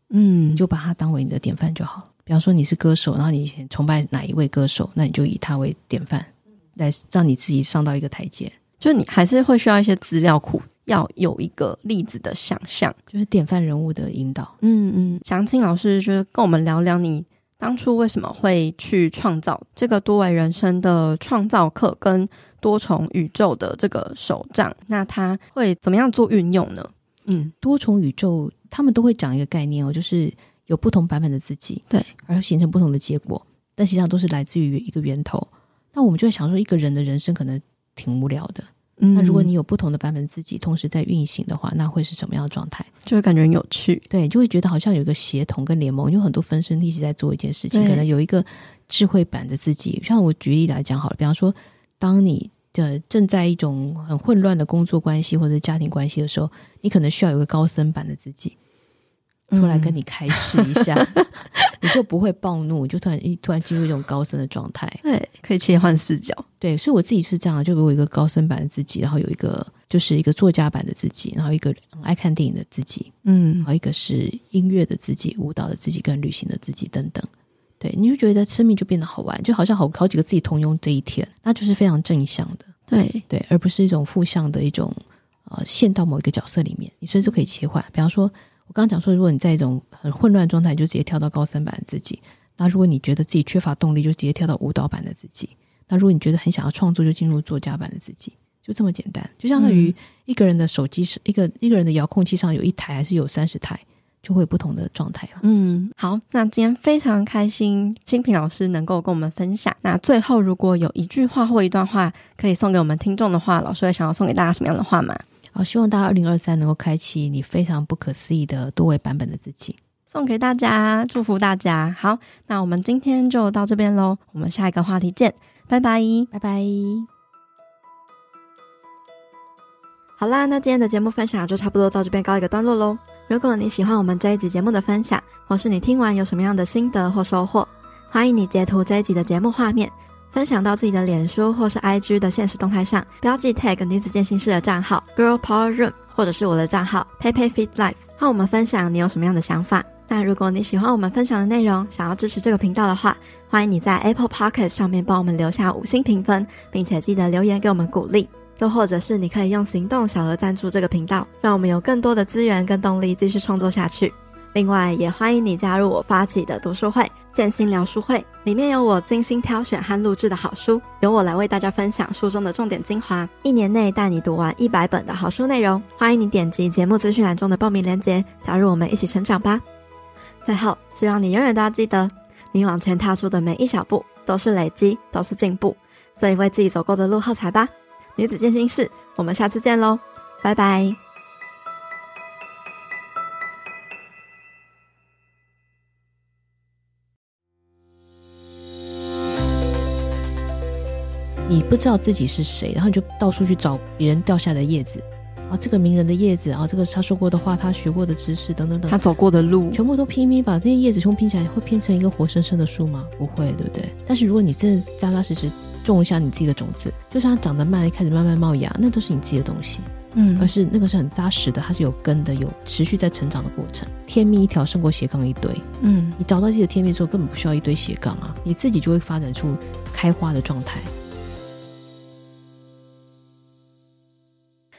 嗯，你就把它当为你的典范就好。比方说，你是歌手，然后你崇拜哪一位歌手，那你就以他为典范，来让你自己上到一个台阶。就你还是会需要一些资料库，要有一个例子的想象，就是典范人物的引导。嗯嗯，想请老师就是跟我们聊聊你。当初为什么会去创造这个多维人生的创造课跟多重宇宙的这个手账？那他会怎么样做运用呢？嗯，多重宇宙他们都会讲一个概念哦，就是有不同版本的自己，对，而形成不同的结果，但实际上都是来自于一个源头。那我们就会想说，一个人的人生可能挺无聊的。那如果你有不同的版本自己同时在运行的话，那会是什么样的状态？就会感觉很有趣，对，就会觉得好像有一个协同跟联盟，有很多分身一起在做一件事情。可能有一个智慧版的自己，像我举例来讲好了，比方说，当你的正在一种很混乱的工作关系或者家庭关系的时候，你可能需要有个高僧版的自己。突然跟你开示一下，嗯、你就不会暴怒，就突然一突然进入一种高僧的状态。对，可以切换视角。对，所以我自己是这样，就有一个高僧版的自己，然后有一个就是一个作家版的自己，然后一个爱看电影的自己，嗯，然后一个是音乐的自己、舞蹈的自己跟旅行的自己等等。对，你就觉得生命就变得好玩，就好像好好几个自己同用这一天，那就是非常正向的。对对，而不是一种负向的一种呃陷到某一个角色里面，你随时可以切换。比方说。我刚刚讲说，如果你在一种很混乱状态，你就直接跳到高三版的自己；那如果你觉得自己缺乏动力，就直接跳到舞蹈版的自己；那如果你觉得很想要创作，就进入作家版的自己。就这么简单，就相当于一个人的手机是一个一个人的遥控器上有一台还是有三十台，就会有不同的状态。嗯，好，那今天非常开心，新平老师能够跟我们分享。那最后，如果有一句话或一段话可以送给我们听众的话，老师会想要送给大家什么样的话吗？好，希望大家二零二三能够开启你非常不可思议的多维版本的自己，送给大家，祝福大家。好，那我们今天就到这边喽，我们下一个话题见，拜拜，拜拜。好啦，那今天的节目分享就差不多到这边告一个段落喽。如果你喜欢我们这一集节目的分享，或是你听完有什么样的心得或收获，欢迎你截图这一集的节目画面。分享到自己的脸书或是 IG 的现实动态上，标记 tag 女子健心室的账号 Girl Power Room，或者是我的账号 PeiPei Fit Life，和我们分享你有什么样的想法。那如果你喜欢我们分享的内容，想要支持这个频道的话，欢迎你在 Apple Podcast 上面帮我们留下五星评分，并且记得留言给我们鼓励。又或者是你可以用行动小额赞助这个频道，让我们有更多的资源跟动力继续创作下去。另外，也欢迎你加入我发起的读书会——建心聊书会，里面有我精心挑选和录制的好书，由我来为大家分享书中的重点精华，一年内带你读完一百本的好书内容。欢迎你点击节目资讯栏中的报名链接，加入我们一起成长吧。最后，希望你永远都要记得，你往前踏出的每一小步，都是累积，都是进步，所以为自己走过的路喝彩吧。女子健心室，我们下次见喽，拜拜。你不知道自己是谁，然后你就到处去找别人掉下的叶子。啊，这个名人的叶子啊，这个他说过的话，他学过的知识等等等，他走过的路，全部都拼命把这些叶子全部拼起来，会拼成一个活生生的树吗？不会，对不对？但是如果你真的扎扎实实种一下你自己的种子，就算它长得慢，一开始慢慢冒芽，那都是你自己的东西，嗯，而是那个是很扎实的，它是有根的，有持续在成长的过程。天命一条胜过斜杠一堆，嗯，你找到自己的天命之后，根本不需要一堆斜杠啊，你自己就会发展出开花的状态。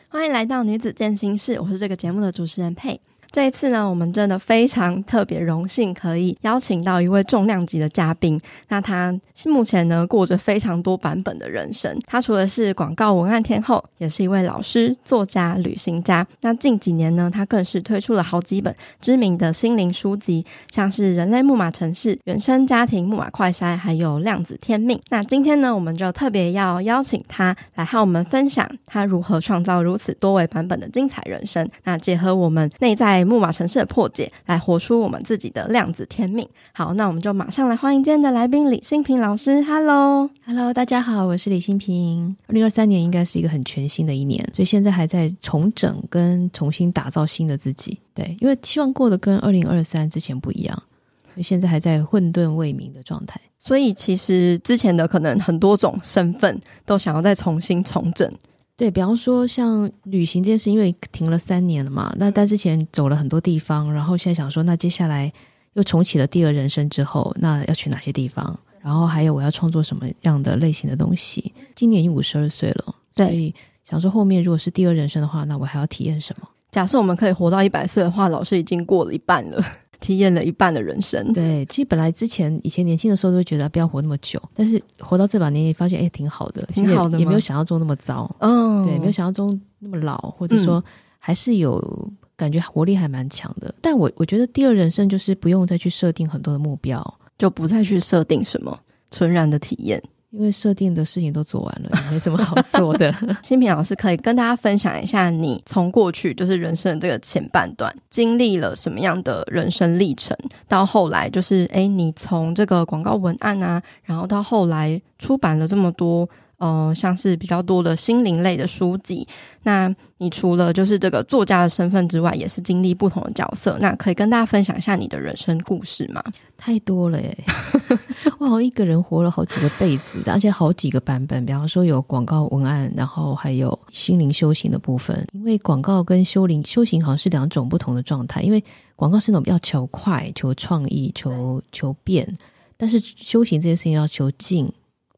欢迎来到女子健心室，我是这个节目的主持人佩。这一次呢，我们真的非常特别荣幸，可以邀请到一位重量级的嘉宾。那他是目前呢过着非常多版本的人生。他除了是广告文案天后，也是一位老师、作家、旅行家。那近几年呢，他更是推出了好几本知名的心灵书籍，像是《人类木马城市》、《原生家庭木马快筛》，还有《量子天命》。那今天呢，我们就特别要邀请他来和我们分享他如何创造如此多维版本的精彩人生。那结合我们内在。木马城市的破解，来活出我们自己的量子天命。好，那我们就马上来欢迎今天的来宾李新平老师。Hello，Hello，大家好，我是李新平。二零二三年应该是一个很全新的一年，所以现在还在重整跟重新打造新的自己。对，因为希望过得跟二零二三之前不一样，所以现在还在混沌未明的状态。所以其实之前的可能很多种身份都想要再重新重整。对，比方说像旅行这件事，因为停了三年了嘛，那但之前走了很多地方，然后现在想说，那接下来又重启了第二人生之后，那要去哪些地方？然后还有我要创作什么样的类型的东西？今年已经五十二岁了，所以想说后面如果是第二人生的话，那我还要体验什么？假设我们可以活到一百岁的话，老师已经过了一半了。体验了一半的人生，对，其实本来之前以前年轻的时候都会觉得不要活那么久，但是活到这把年纪，发现哎，挺好的，挺好的，也没有想象中那么糟，嗯、哦，对，没有想象中那么老，或者说还是有感觉活力还蛮强的。嗯、但我我觉得第二人生就是不用再去设定很多的目标，就不再去设定什么，纯然的体验。因为设定的事情都做完了，也没什么好做的。新平老师可以跟大家分享一下，你从过去就是人生的这个前半段，经历了什么样的人生历程，到后来就是诶，你从这个广告文案啊，然后到后来出版了这么多。呃，像是比较多的心灵类的书籍。那你除了就是这个作家的身份之外，也是经历不同的角色。那可以跟大家分享一下你的人生故事吗？太多了耶！我好像一个人活了好几个辈子，而且好几个版本。比方说有广告文案，然后还有心灵修行的部分。因为广告跟修灵修行好像是两种不同的状态。因为广告是那种比较求快、求创意、求求变，但是修行这件事情要求静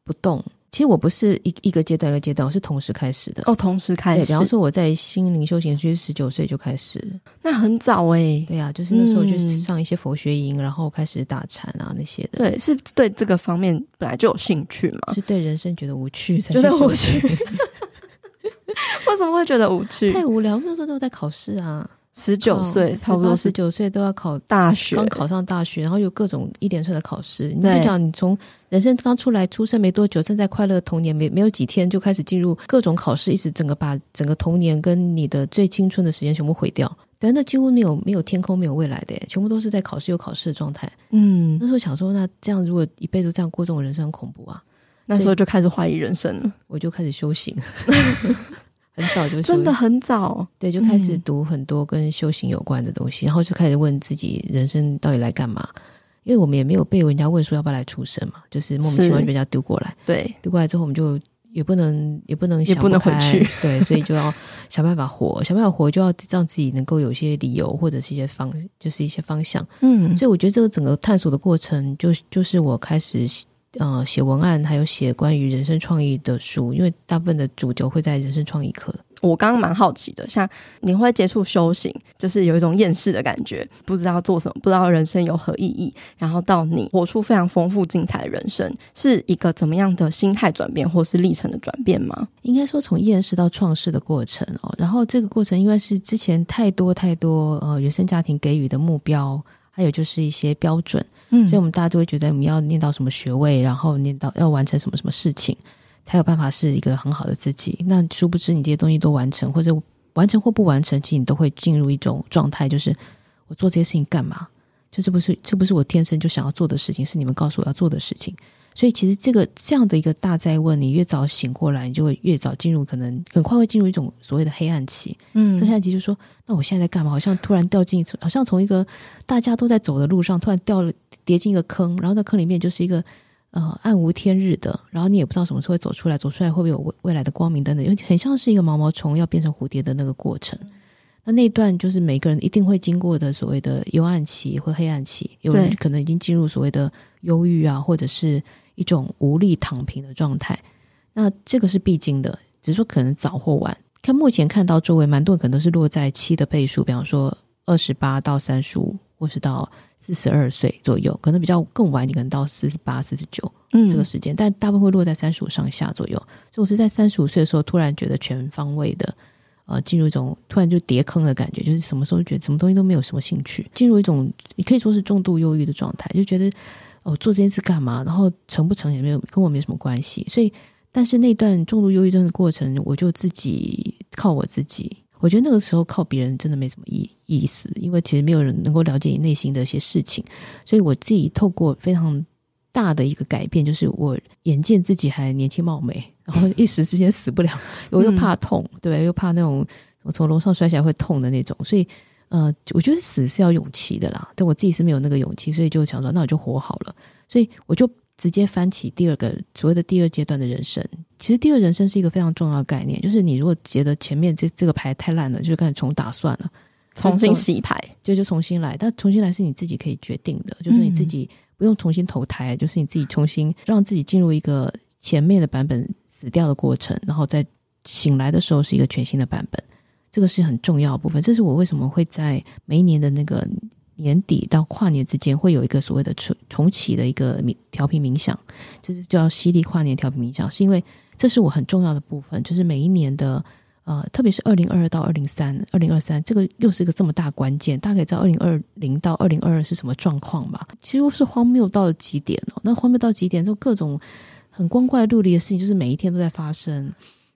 不动。其实我不是一一个阶段一个阶段，我是同时开始的。哦，同时开始。比方说我在心灵修行区十九岁就开始，那很早诶、欸。对啊，就是那时候就上一些佛学营，嗯、然后开始打禅啊那些的。对，是对这个方面本来就有兴趣嘛？是对人生觉得无趣才觉得无趣。为什么会觉得无趣？太无聊，那时候都在考试啊。十九岁，差不多十九岁都要考大学，刚考上大学，然后有各种一连串的考试。你就讲，你从人生刚出来，出生没多久，正在快乐的童年，没没有几天，就开始进入各种考试，一直整个把整个童年跟你的最青春的时间全部毁掉。对，那几乎没有没有天空，没有未来的，全部都是在考试有考试的状态。嗯，那时候想说，那这样如果一辈子这样过，这种人生很恐怖啊。那时候就开始怀疑人生了，我就开始修行。很早就真的很早，对，就开始读很多跟修行有关的东西，嗯、然后就开始问自己人生到底来干嘛？因为我们也没有被人家问说要不要来出生嘛，就是莫名其妙就被人家丢过来，对，丢过来之后我们就也不能也不能想不开，也不能回去，对，所以就要想办法活，想办法活就要让自己能够有一些理由或者是一些方，就是一些方向，嗯，所以我觉得这个整个探索的过程，就就是我开始。呃，写文案还有写关于人生创意的书，因为大部分的主角会在人生创意课。我刚刚蛮好奇的，像你会接触修行，就是有一种厌世的感觉，不知道做什么，不知道人生有何意义。然后到你活出非常丰富精彩的人生，是一个怎么样的心态转变，或是历程的转变吗？应该说从厌世到创世的过程哦。然后这个过程，因为是之前太多太多呃原生家庭给予的目标，还有就是一些标准。嗯，所以我们大家都会觉得我们要念到什么学位，然后念到要完成什么什么事情，才有办法是一个很好的自己。那殊不知你这些东西都完成，或者完成或不完成，其实你都会进入一种状态，就是我做这些事情干嘛？就这不是这不是我天生就想要做的事情，是你们告诉我要做的事情。所以其实这个这样的一个大灾问，你越早醒过来，你就会越早进入，可能很快会进入一种所谓的黑暗期。嗯，这黑暗期就是说，那我现在在干嘛？好像突然掉进，好像从一个大家都在走的路上，突然掉了跌进一个坑，然后那坑里面就是一个呃暗无天日的，然后你也不知道什么时候会走出来，走出来会不会有未未来的光明等等，因为很像是一个毛毛虫要变成蝴蝶的那个过程。那那段就是每个人一定会经过的所谓的幽暗期或黑暗期，有人可能已经进入所谓的忧郁啊，或者是一种无力躺平的状态。那这个是必经的，只是说可能早或晚。看目前看到周围蛮多人可能都是落在七的倍数，比方说二十八到三十五，或是到四十二岁左右，可能比较更晚你，可能到四十八、四十九这个时间，嗯、但大部分会落在三十五上下左右。所以我是在三十五岁的时候，突然觉得全方位的。呃，进入一种突然就跌坑的感觉，就是什么时候觉得什么东西都没有什么兴趣，进入一种你可以说是重度忧郁的状态，就觉得哦，做这件事干嘛？然后成不成也没有跟我没什么关系。所以，但是那段重度忧郁症的过程，我就自己靠我自己。我觉得那个时候靠别人真的没什么意意思，因为其实没有人能够了解你内心的一些事情。所以我自己透过非常大的一个改变，就是我眼见自己还年轻貌美。然后一时之间死不了，我又怕痛，嗯、对，又怕那种我从楼上摔下来会痛的那种，所以呃，我觉得死是要勇气的啦。但我自己是没有那个勇气，所以就想说，那我就活好了。所以我就直接翻起第二个所谓的第二阶段的人生。其实第二人生是一个非常重要的概念，就是你如果觉得前面这这个牌太烂了，就开始重打算了，重新洗牌，就就重新来。但重新来是你自己可以决定的，就是你自己不用重新投胎，嗯、就是你自己重新让自己进入一个前面的版本。死掉的过程，然后再醒来的时候是一个全新的版本，这个是很重要的部分。这是我为什么会在每一年的那个年底到跨年之间会有一个所谓的重重启的一个调频冥想，就是叫犀利跨年调频冥想，是因为这是我很重要的部分。就是每一年的呃，特别是二零二二到二零三二零二三，这个又是一个这么大关键。大家可以知道二零二零到二零二二是什么状况吧？几乎是荒谬到了极点哦。那荒谬到极点，就各种。很光怪陆离的事情，就是每一天都在发生，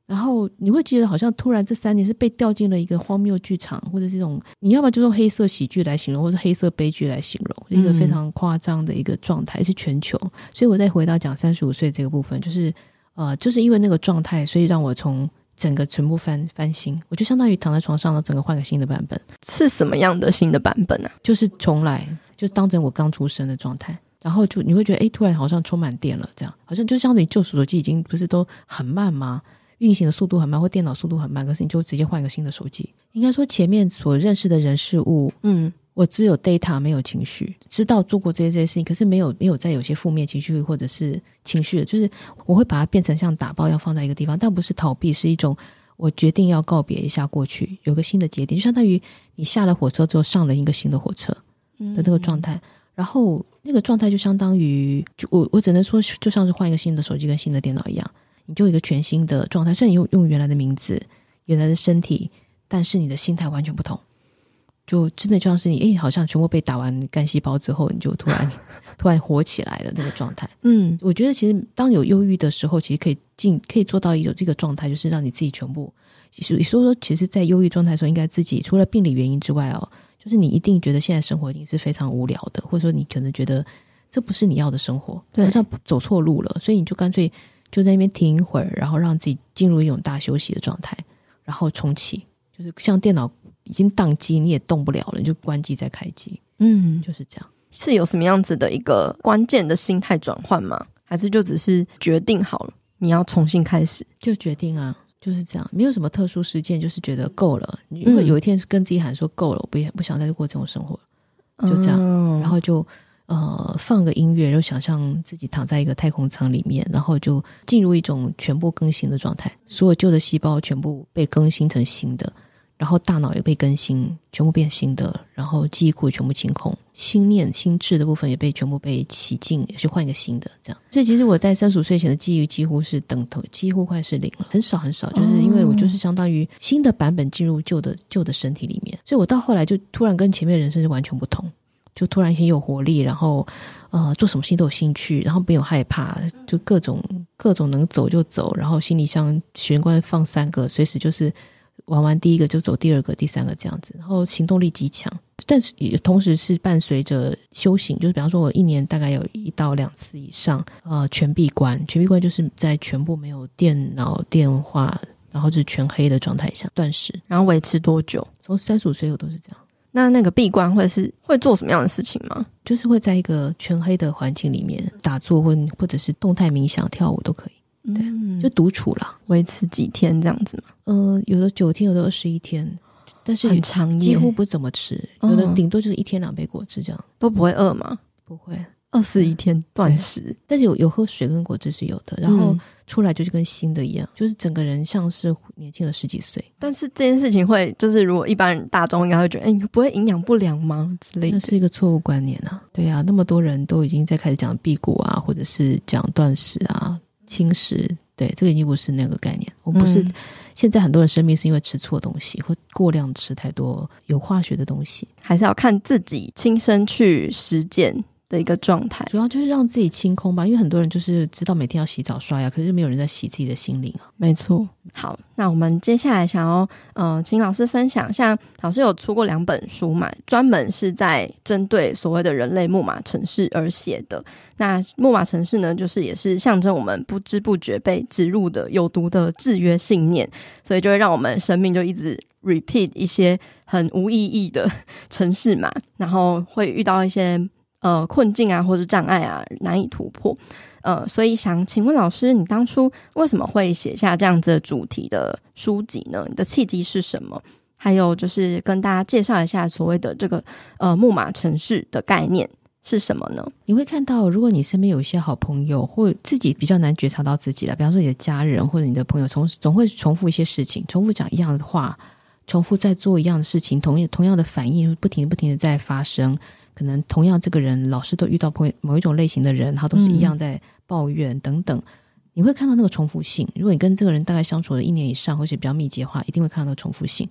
然后你会觉得好像突然这三年是被掉进了一个荒谬剧场，或者是这种你要么就用黑色喜剧来形容，或是黑色悲剧来形容，一个非常夸张的一个状态，是全球。所以我再回到讲三十五岁这个部分，就是呃，就是因为那个状态，所以让我从整个全部翻翻新，我就相当于躺在床上了，整个换个新的版本。是什么样的新的版本呢？啊？就是重来，就当成我刚出生的状态。然后就你会觉得，哎，突然好像充满电了，这样好像就相当于旧手机已经不是都很慢吗？运行的速度很慢，或电脑速度很慢，可是你就直接换一个新的手机。应该说前面所认识的人事物，嗯，我只有 data 没有情绪，知道做过这些这些事情，可是没有没有再有些负面情绪或者是情绪，就是我会把它变成像打包要放在一个地方，但不是逃避，是一种我决定要告别一下过去，有个新的节点，就相当于你下了火车之后上了一个新的火车的那个状态。嗯然后那个状态就相当于，就我我只能说，就像是换一个新的手机跟新的电脑一样，你就有一个全新的状态。虽然你用用原来的名字、原来的身体，但是你的心态完全不同。就真的就像是你，诶，好像全部被打完干细胞之后，你就突然 突然活起来的那个状态。嗯，我觉得其实当有忧郁的时候，其实可以进可以做到一种这个状态，就是让你自己全部。其实你说说，其实，在忧郁状态的时候，应该自己除了病理原因之外哦。就是你一定觉得现在生活已经是非常无聊的，或者说你可能觉得这不是你要的生活，对，好像走错路了，所以你就干脆就在那边停一会儿，然后让自己进入一种大休息的状态，然后重启，就是像电脑已经宕机，你也动不了了，你就关机再开机，嗯，就是这样。是有什么样子的一个关键的心态转换吗？还是就只是决定好了你要重新开始就决定啊？就是这样，没有什么特殊事件，就是觉得够了。如果有一天跟自己喊说够了，我不不想再过这种生活了，就这样，然后就呃放个音乐，然后想象自己躺在一个太空舱里面，然后就进入一种全部更新的状态，所有旧的细胞全部被更新成新的。然后大脑也被更新，全部变新的，然后记忆库全部清空，心念、心智的部分也被全部被洗净，也去换一个新的，这样。所以其实我在三十五岁前的记忆几乎是等同，几乎快是零了，很少很少，就是因为我就是相当于新的版本进入旧的旧的身体里面，所以我到后来就突然跟前面人生是完全不同，就突然很有活力，然后呃做什么事情都有兴趣，然后没有害怕，就各种各种能走就走，然后行李箱玄关放三个，随时就是玩完第一个就走第二个、第三个这样子，然后行动力极强，但是也同时是伴随着修行，就是比方说我一年大概有一到两次以上呃全闭关，全闭关就是在全部没有电脑电话。然后就是全黑的状态下断食，然后维持多久？从三十五岁我都是这样。那那个闭关会是会做什么样的事情吗？就是会在一个全黑的环境里面打坐，或或者是动态冥想、跳舞都可以。对，嗯、就独处啦，维持几天这样子嘛？呃，有的九天，有的二十一天，但是很长，几乎不怎么吃，有的顶多就是一天两杯果汁这样，都不会饿吗？不会。二十一天断食，但是有有喝水跟果汁是有的，然后出来就是跟新的一样，就是整个人像是年轻了十几岁。但是这件事情会，就是如果一般人大众应该会觉得，哎，不会营养不良吗？之类的，那是一个错误观念啊。对啊，那么多人都已经在开始讲辟谷啊，或者是讲断食啊、轻食，对，这个已经不是那个概念。我们不是、嗯、现在很多人生病是因为吃错东西或过量吃太多有化学的东西，还是要看自己亲身去实践的一个状态，主要就是让自己清空吧，因为很多人就是知道每天要洗澡刷牙，可是没有人在洗自己的心灵啊。没错。好，那我们接下来想要呃，请老师分享，像老师有出过两本书嘛，专门是在针对所谓的人类木马城市而写的。那木马城市呢，就是也是象征我们不知不觉被植入的有毒的制约信念，所以就会让我们生命就一直 repeat 一些很无意义的 城市嘛，然后会遇到一些。呃，困境啊，或者障碍啊，难以突破。呃，所以想请问老师，你当初为什么会写下这样子的主题的书籍呢？你的契机是什么？还有就是跟大家介绍一下所谓的这个呃木马城市的概念是什么呢？你会看到，如果你身边有一些好朋友，或自己比较难觉察到自己的，比方说你的家人或者你的朋友，从总会重复一些事情，重复讲一样的话，重复在做一样的事情，同样同样的反应，不停不停的在发生。可能同样，这个人老是都遇到某某一种类型的人，他都是一样在抱怨等等。嗯、你会看到那个重复性。如果你跟这个人大概相处了一年以上，或是比较密集的话，一定会看到那个重复性。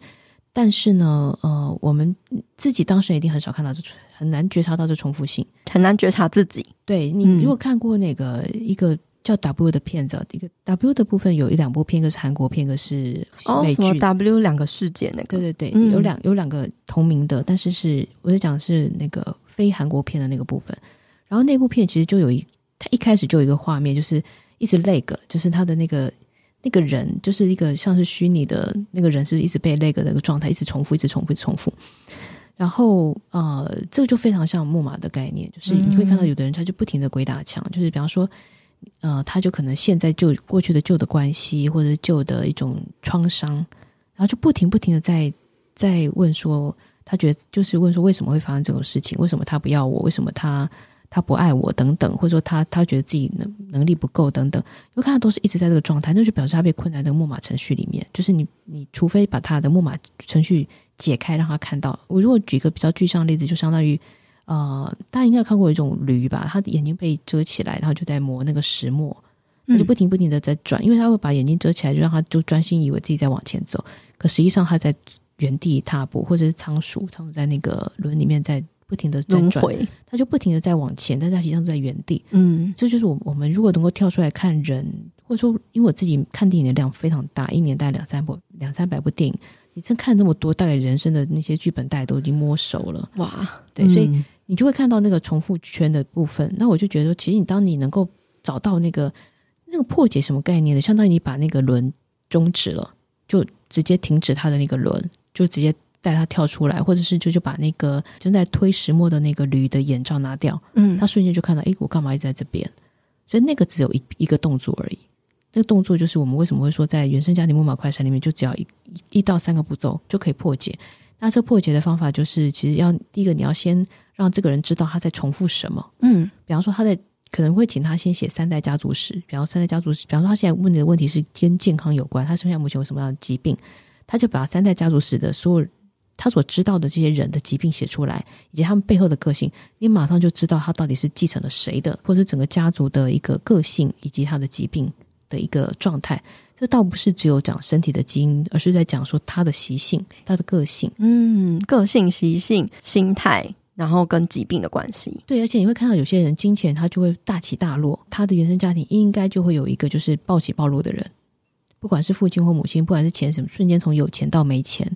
但是呢，呃，我们自己当事人一定很少看到这，很难觉察到这重复性，很难觉察自己。对，你如果看过那个、嗯、一个叫 W 的片子，一个 W 的部分有一两部片，一个是韩国片，一个是美剧。哦，什么 W 两个世界那个？对对对，嗯、有两有两个同名的，但是是我在讲的是那个。非韩国片的那个部分，然后那部片其实就有一，它一开始就有一个画面，就是一直 lag，就是他的那个那个人，就是一个像是虚拟的那个人，是一直被 lag 的那个状态，一直重复，一直重复，一直重复。然后呃，这个就非常像木马的概念，就是你会看到有的人他就不停的鬼打墙，就是比方说呃，他就可能现在旧过去的旧的关系或者旧的一种创伤，然后就不停不停的在在问说。他觉得就是问说，为什么会发生这种事情？为什么他不要我？为什么他他不爱我？等等，或者说他他觉得自己能能力不够等等。因为看他都是一直在这个状态，那就表示他被困在这个木马程序里面。就是你你除非把他的木马程序解开，让他看到。我如果举一个比较具象的例子，就相当于呃，大家应该看过一种驴吧？它的眼睛被遮起来，然后就在磨那个石磨，它就不停不停的在转，因为它会把眼睛遮起来，就让它就专心以为自己在往前走，可实际上它在。原地踏步，或者是仓鼠，仓鼠在那个轮里面在不停的在转，回它就不停的在往前，但是它实际上在原地。嗯，这就是我我们如果能够跳出来看人，或者说，因为我自己看电影的量非常大，一年大概两三部、两三百部电影，你真看这么多，大概人生的那些剧本，大概都已经摸熟了。哇，对，嗯、所以你就会看到那个重复圈的部分。那我就觉得，其实你当你能够找到那个那个破解什么概念的，相当于你把那个轮终止了，就直接停止它的那个轮。就直接带它跳出来，或者是就就把那个正在推石磨的那个驴的眼罩拿掉，嗯，他瞬间就看到，哎，我干嘛一直在这边？所以那个只有一一个动作而已。那个动作就是我们为什么会说在原生家庭木马快闪里面，就只要一一到三个步骤就可以破解。那这破解的方法就是，其实要第一个你要先让这个人知道他在重复什么，嗯，比方说他在可能会请他先写三代家族史，比方三代家族史，比方说他现在问你的问题是跟健康有关，他身上目前有什么样的疾病？他就把三代家族史的所有他所知道的这些人的疾病写出来，以及他们背后的个性，你马上就知道他到底是继承了谁的，或者整个家族的一个个性以及他的疾病的一个状态。这倒不是只有讲身体的基因，而是在讲说他的习性、他的个性，嗯，个性、习性、心态然后跟疾病的关系。对，而且你会看到有些人金钱他就会大起大落，他的原生家庭应该就会有一个就是暴起暴落的人，不管是父亲或母亲，不管是钱什么，瞬间从有钱到没钱，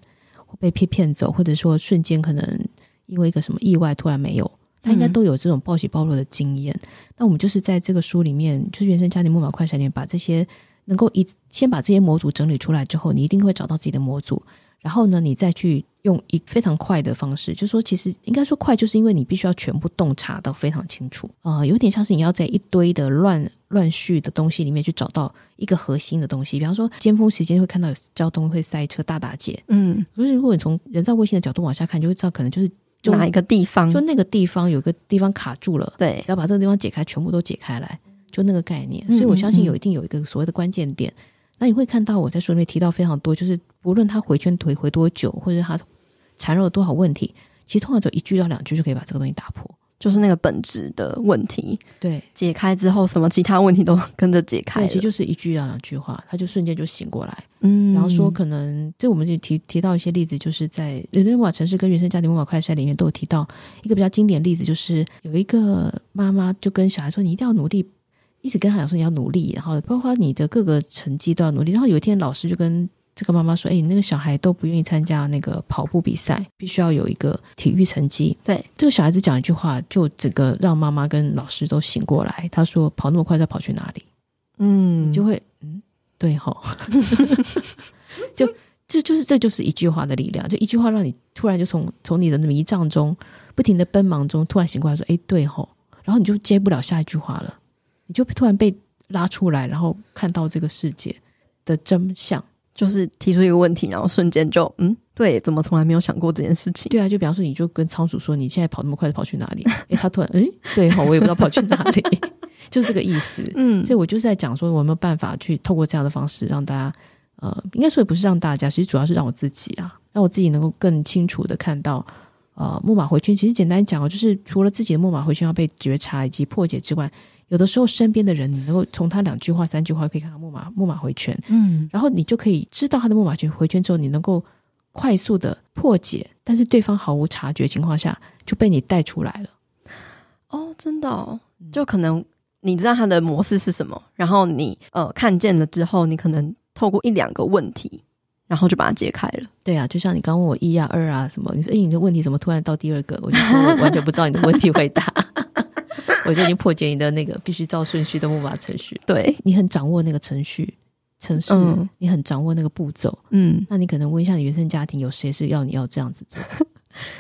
或被骗骗走，或者说瞬间可能因为一个什么意外突然没有，他应该都有这种暴喜暴落的经验。嗯、那我们就是在这个书里面，就是原生家庭木马快闪里面，把这些能够一先把这些模组整理出来之后，你一定会找到自己的模组。然后呢，你再去用一非常快的方式，就是说其实应该说快，就是因为你必须要全部洞察到非常清楚啊、呃，有点像是你要在一堆的乱乱序的东西里面去找到一个核心的东西。比方说，尖峰时间会看到有交通会塞车、大打劫，嗯，可是如果你从人造卫星的角度往下看，就会知道可能就是哪一个地方，就那个地方有个地方卡住了，对，只要把这个地方解开，全部都解开来，就那个概念。所以我相信有一定有一个所谓的关键点。嗯嗯嗯那你会看到我在书里面提到非常多，就是不论他回圈回回多久，或者他缠绕了多少问题，其实通常只有一句到两句就可以把这个东西打破，就是那个本质的问题。对，解开之后，什么其他问题都跟着解开。对，其实就是一句到两句话，他就瞬间就醒过来。嗯，然后说可能这我们就提提到一些例子，就是在《人类魔法城市》跟《原生家庭魔法快筛》里面都有提到一个比较经典的例子，就是有一个妈妈就跟小孩说：“你一定要努力。”一直跟他讲说你要努力，然后包括你的各个成绩都要努力。然后有一天老师就跟这个妈妈说：“哎，你那个小孩都不愿意参加那个跑步比赛，必须要有一个体育成绩。”对，这个小孩子讲一句话，就整个让妈妈跟老师都醒过来。他说：“跑那么快，再跑去哪里？”嗯，你就会嗯，对吼，就这就是这就是一句话的力量，就一句话让你突然就从从你的迷障中不停的奔忙中突然醒过来，说：“哎，对吼。”然后你就接不了下一句话了。你就突然被拉出来，然后看到这个世界的真相，就是提出一个问题，然后瞬间就嗯，对，怎么从来没有想过这件事情？对啊，就比方说，你就跟仓鼠说，你现在跑那么快，跑去哪里？诶，他突然，诶，对哈，我也不知道跑去哪里，就是这个意思。嗯，所以我就是在讲说，我有没有办法去透过这样的方式，让大家，呃，应该说也不是让大家，其实主要是让我自己啊，让我自己能够更清楚的看到，呃，木马回圈。其实简单讲哦，就是除了自己的木马回圈要被觉察以及破解之外。有的时候，身边的人，你能够从他两句话、三句话，可以看到木马木马回圈，嗯，然后你就可以知道他的木马圈回圈之后，你能够快速的破解，但是对方毫无察觉情况下就被你带出来了。哦，真的哦，就可能你知道他的模式是什么，然后你呃看见了之后，你可能透过一两个问题，然后就把它解开了。对啊，就像你刚问我一啊、二啊什么，你说哎，你的问题怎么突然到第二个？我就说我完全不知道你的问题回答。我就已经破解你的那个必须照顺序的木马程序，对，你很掌握那个程序程式，嗯、你很掌握那个步骤，嗯，那你可能问一下你原生家庭有谁是要你要这样子做？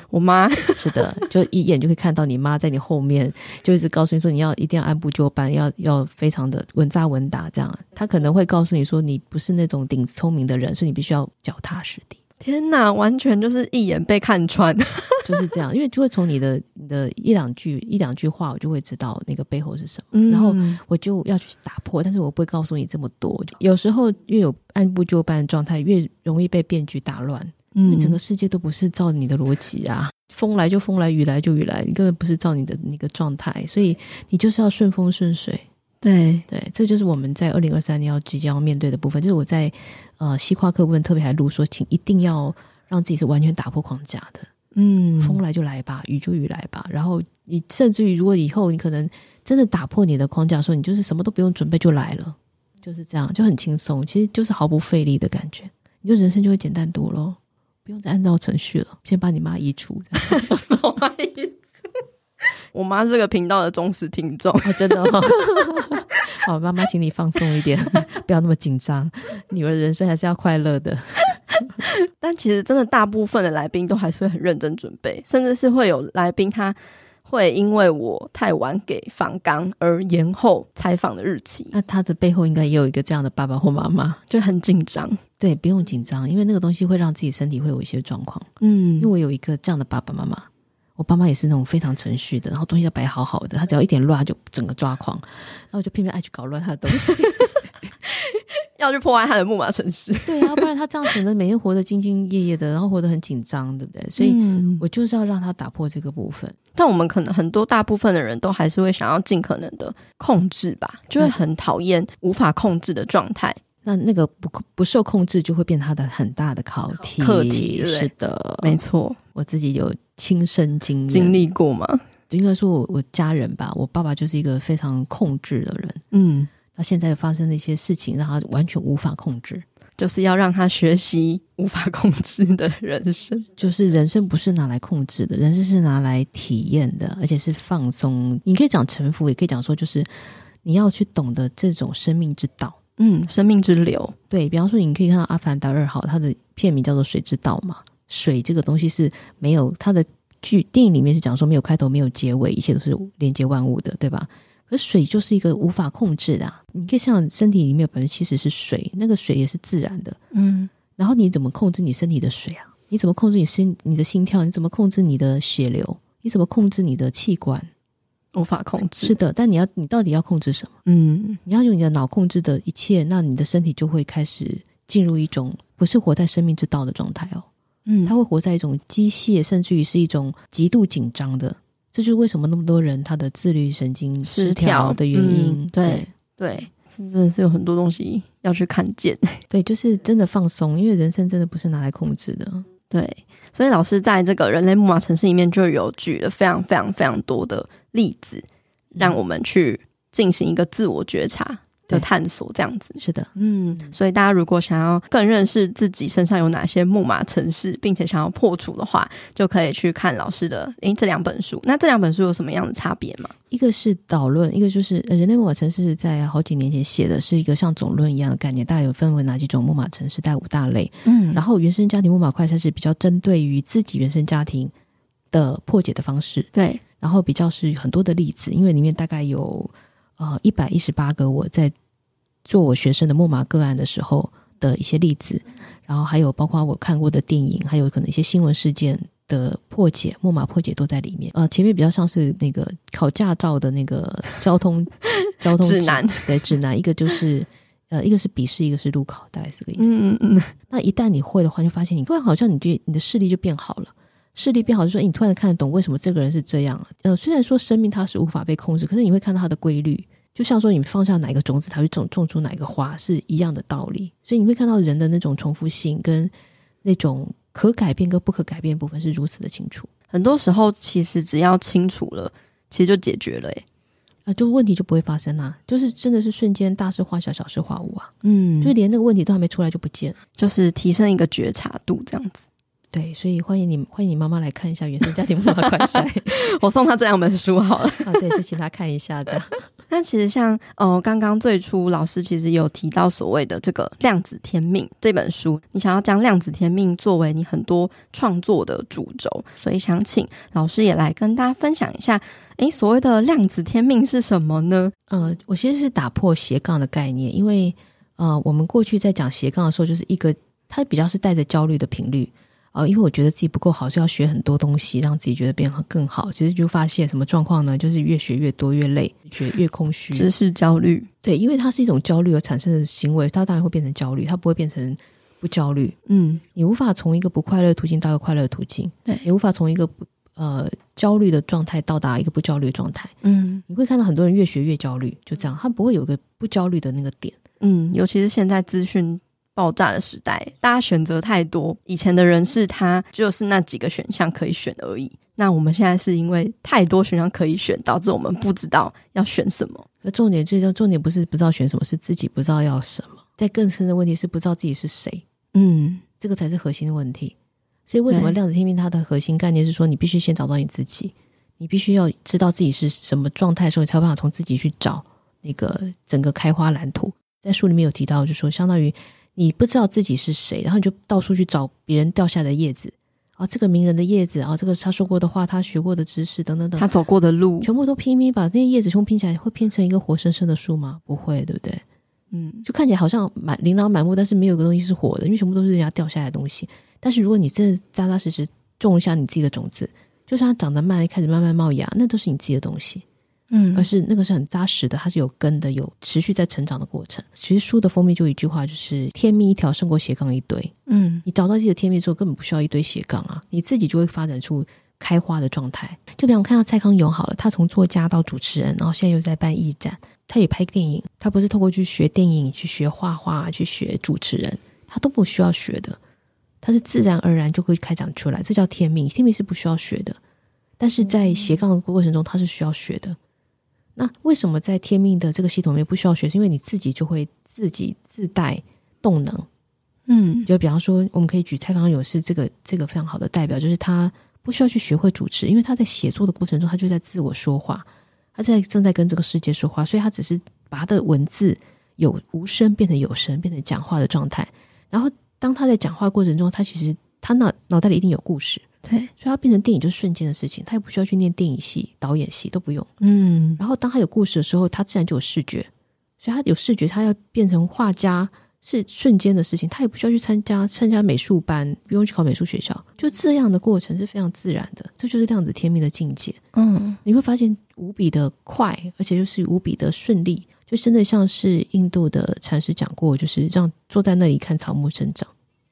我妈是的，就一眼就可以看到你妈在你后面，就一直告诉你说你要一定要按部就班，要要非常的稳扎稳打这样。她可能会告诉你说你不是那种顶聪明的人，所以你必须要脚踏实地。天哪，完全就是一眼被看穿，就是这样。因为就会从你的你的一两句一两句话，我就会知道那个背后是什么，嗯、然后我就要去打破。但是我不会告诉你这么多。有时候越有按部就班的状态，越容易被变局打乱。嗯，整个世界都不是照你的逻辑啊，风来就风来，雨来就雨来，你根本不是照你的那个状态，所以你就是要顺风顺水。对对，这就是我们在二零二三年要即将要面对的部分。就是我在呃西跨课部分特别还录说，请一定要让自己是完全打破框架的。嗯，风来就来吧，雨就雨来吧。然后你甚至于，如果以后你可能真的打破你的框架的时候，你就是什么都不用准备就来了，就是这样，就很轻松，其实就是毫不费力的感觉，你就人生就会简单多咯，不用再按照程序了。先把你妈移除，我妈移除，我妈这个频道的忠实听众，哦、真的、哦。好，妈妈，请你放松一点，不要那么紧张。女儿的人生还是要快乐的。但其实真的，大部分的来宾都还是会很认真准备，甚至是会有来宾他会因为我太晚给访纲而延后采访的日期。那他的背后应该也有一个这样的爸爸或妈妈，就很紧张。对，不用紧张，因为那个东西会让自己身体会有一些状况。嗯，因为我有一个这样的爸爸妈妈。我爸妈也是那种非常程序的，然后东西要摆好好的，他只要一点乱，他就整个抓狂，然后我就偏偏爱去搞乱他的东西，要去破坏他的木马城市。对啊，不然他这样子呢，每天活得兢兢业业的，然后活得很紧张，对不对？所以我就是要让他打破这个部分。嗯、但我们可能很多大部分的人都还是会想要尽可能的控制吧，就会很讨厌无法控制的状态。那那个不不受控制，就会变他的很大的考题。课题是的，没错，我自己有亲身经经历过嘛？应该说我我家人吧，我爸爸就是一个非常控制的人。嗯，那现在发生的一些事情，让他完全无法控制。就是要让他学习无法控制的人生，就是人生不是拿来控制的，人生是拿来体验的，而且是放松。你可以讲臣服，也可以讲说，就是你要去懂得这种生命之道，嗯，生命之流。对，比方说，你可以看到《阿凡达二号》，它的片名叫做《水之道》嘛，水这个东西是没有它的剧电影里面是讲说没有开头，没有结尾，一切都是连接万物的，对吧？可水就是一个无法控制的啊，你可以像身体里面有百分之七十是水，那个水也是自然的，嗯，然后你怎么控制你身体的水啊？你怎么控制你心你的心跳？你怎么控制你的血流？你怎么控制你的气管？无法控制。是的，但你要你到底要控制什么？嗯，你要用你的脑控制的一切，那你的身体就会开始进入一种不是活在生命之道的状态哦，嗯，他会活在一种机械，甚至于是一种极度紧张的。这就是为什么那么多人他的自律神经失调的原因。嗯、对对，真的是有很多东西要去看见。对，就是真的放松，因为人生真的不是拿来控制的。对，所以老师在这个人类木马城市里面就有举了非常非常非常多的例子，让我们去进行一个自我觉察。的探索这样子是的，嗯，所以大家如果想要更认识自己身上有哪些木马城市，并且想要破除的话，就可以去看老师的诶这两本书。那这两本书有什么样的差别吗？一个是导论，一个就是人类木马城市在好几年前写的，是一个像总论一样的概念，大概有分为哪几种木马城市，大概五大类。嗯，然后原生家庭木马快筛是比较针对于自己原生家庭的破解的方式，对，然后比较是很多的例子，因为里面大概有。呃，一百一十八个我在做我学生的木马个案的时候的一些例子，然后还有包括我看过的电影，还有可能一些新闻事件的破解，木马破解都在里面。呃，前面比较像是那个考驾照的那个交通 交通指南，对，指南，一个就是呃，一个是笔试，一个是路考，大概是这个意思。嗯嗯。那一旦你会的话，就发现你突然好像你对你的视力就变好了。视力变好，就是说，你突然看得懂为什么这个人是这样。呃，虽然说生命它是无法被控制，可是你会看到它的规律，就像说你放下哪一个种子，它会种种出哪一个花，是一样的道理。所以你会看到人的那种重复性跟那种可改变跟不可改变部分是如此的清楚。很多时候，其实只要清楚了，其实就解决了。哎，啊，就问题就不会发生啦，就是真的是瞬间大事化小，小事化无啊。嗯，就连那个问题都还没出来就不见了，就是提升一个觉察度这样子。对，所以欢迎你，欢迎你妈妈来看一下《原生家庭妈妈快筛》，我送她这两本书好了。啊，对，就请她看一下的。那其实像呃，刚刚最初老师其实有提到所谓的这个量子天命这本书，你想要将量子天命作为你很多创作的主轴，所以想请老师也来跟大家分享一下，诶，所谓的量子天命是什么呢？呃，我其实是打破斜杠的概念，因为呃，我们过去在讲斜杠的时候，就是一个它比较是带着焦虑的频率。呃，因为我觉得自己不够好，就要学很多东西，让自己觉得变得更好。其实就发现什么状况呢？就是越学越多，越累，觉得越空虚。知识焦虑，对，因为它是一种焦虑而产生的行为，它当然会变成焦虑，它不会变成不焦虑。嗯，你无法从一个不快乐的途径到一个快乐的途径，对，你无法从一个不呃焦虑的状态到达一个不焦虑的状态。嗯，你会看到很多人越学越焦虑，就这样，他不会有一个不焦虑的那个点。嗯，尤其是现在资讯。爆炸的时代，大家选择太多。以前的人是他就是那几个选项可以选而已。那我们现在是因为太多选项可以选，导致我们不知道要选什么。那重点最终重点不是不知道选什么，是自己不知道要什么。在更深的问题是不知道自己是谁。嗯，这个才是核心的问题。所以为什么量子天命它的核心概念是说，你必须先找到你自己，你必须要知道自己是什么状态的时候，你才有办法从自己去找那个整个开花蓝图。在书里面有提到，就是说相当于。你不知道自己是谁，然后你就到处去找别人掉下的叶子啊，这个名人的叶子啊，这个他说过的话，他学过的知识等等等，他走过的路，全部都拼命把这些叶子全部拼起来，会拼成一个活生生的树吗？不会，对不对？嗯，就看起来好像满琳琅满目，但是没有一个东西是活的，因为全部都是人家掉下来的东西。但是如果你真的扎扎实实种一下你自己的种子，就算它长得慢，开始慢慢冒芽，那都是你自己的东西。嗯，而是那个是很扎实的，它是有根的，有持续在成长的过程。其实书的封面就一句话，就是“天命一条胜过斜杠一堆”。嗯，你找到自己的天命之后，根本不需要一堆斜杠啊，你自己就会发展出开花的状态。就比方看到蔡康永好了，他从作家到主持人，然后现在又在办艺展，他也拍电影，他不是透过去学电影、去学画画、去学主持人，他都不需要学的，他是自然而然就会开展出来，这叫天命。天命是不需要学的，但是在斜杠的过程中，他是需要学的。那为什么在天命的这个系统里面不需要学？是因为你自己就会自己自带动能。嗯，就比方说，我们可以举蔡康永是这个这个非常好的代表，就是他不需要去学会主持，因为他在写作的过程中，他就在自我说话，他在正在跟这个世界说话，所以他只是把他的文字有无声变成有声，变成讲话的状态。然后当他在讲话过程中，他其实他脑脑袋里一定有故事，对，所以他变成电影就是瞬间的事情，他也不需要去念电影系、导演系都不用。嗯，然后当他有故事的时候，他自然就有视觉，所以他有视觉，他要变成画家。是瞬间的事情，他也不需要去参加参加美术班，不用去考美术学校，就这样的过程是非常自然的，这就是量子天命的境界。嗯，你会发现无比的快，而且就是无比的顺利，就真的像是印度的禅师讲过，就是让坐在那里看草木生长，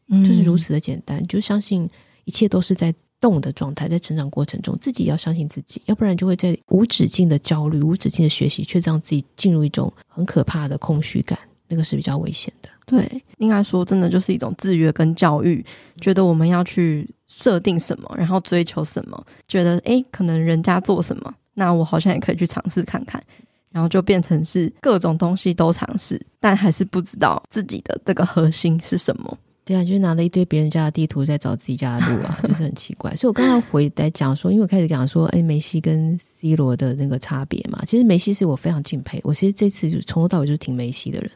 嗯，就是如此的简单，就相信一切都是在动的状态，在成长过程中，自己要相信自己，要不然就会在无止境的焦虑、无止境的学习，却让自己进入一种很可怕的空虚感，那个是比较危险的。对，应该说真的就是一种制约跟教育，觉得我们要去设定什么，然后追求什么，觉得诶，可能人家做什么，那我好像也可以去尝试看看，然后就变成是各种东西都尝试，但还是不知道自己的这个核心是什么。对啊，就是拿了一堆别人家的地图在找自己家的路啊，就是很奇怪。所以我刚才回来讲说，因为我开始讲说，哎，梅西跟 C 罗的那个差别嘛，其实梅西是我非常敬佩，我其实这次就从头到尾就是挺梅西的人。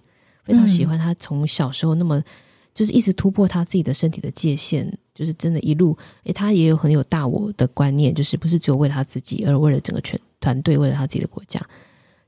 非常喜欢他从小时候那么就是一直突破他自己的身体的界限，就是真的，一路诶，他也有很有大我的观念，就是不是只有为了他自己，而为了整个全团队，为了他自己的国家。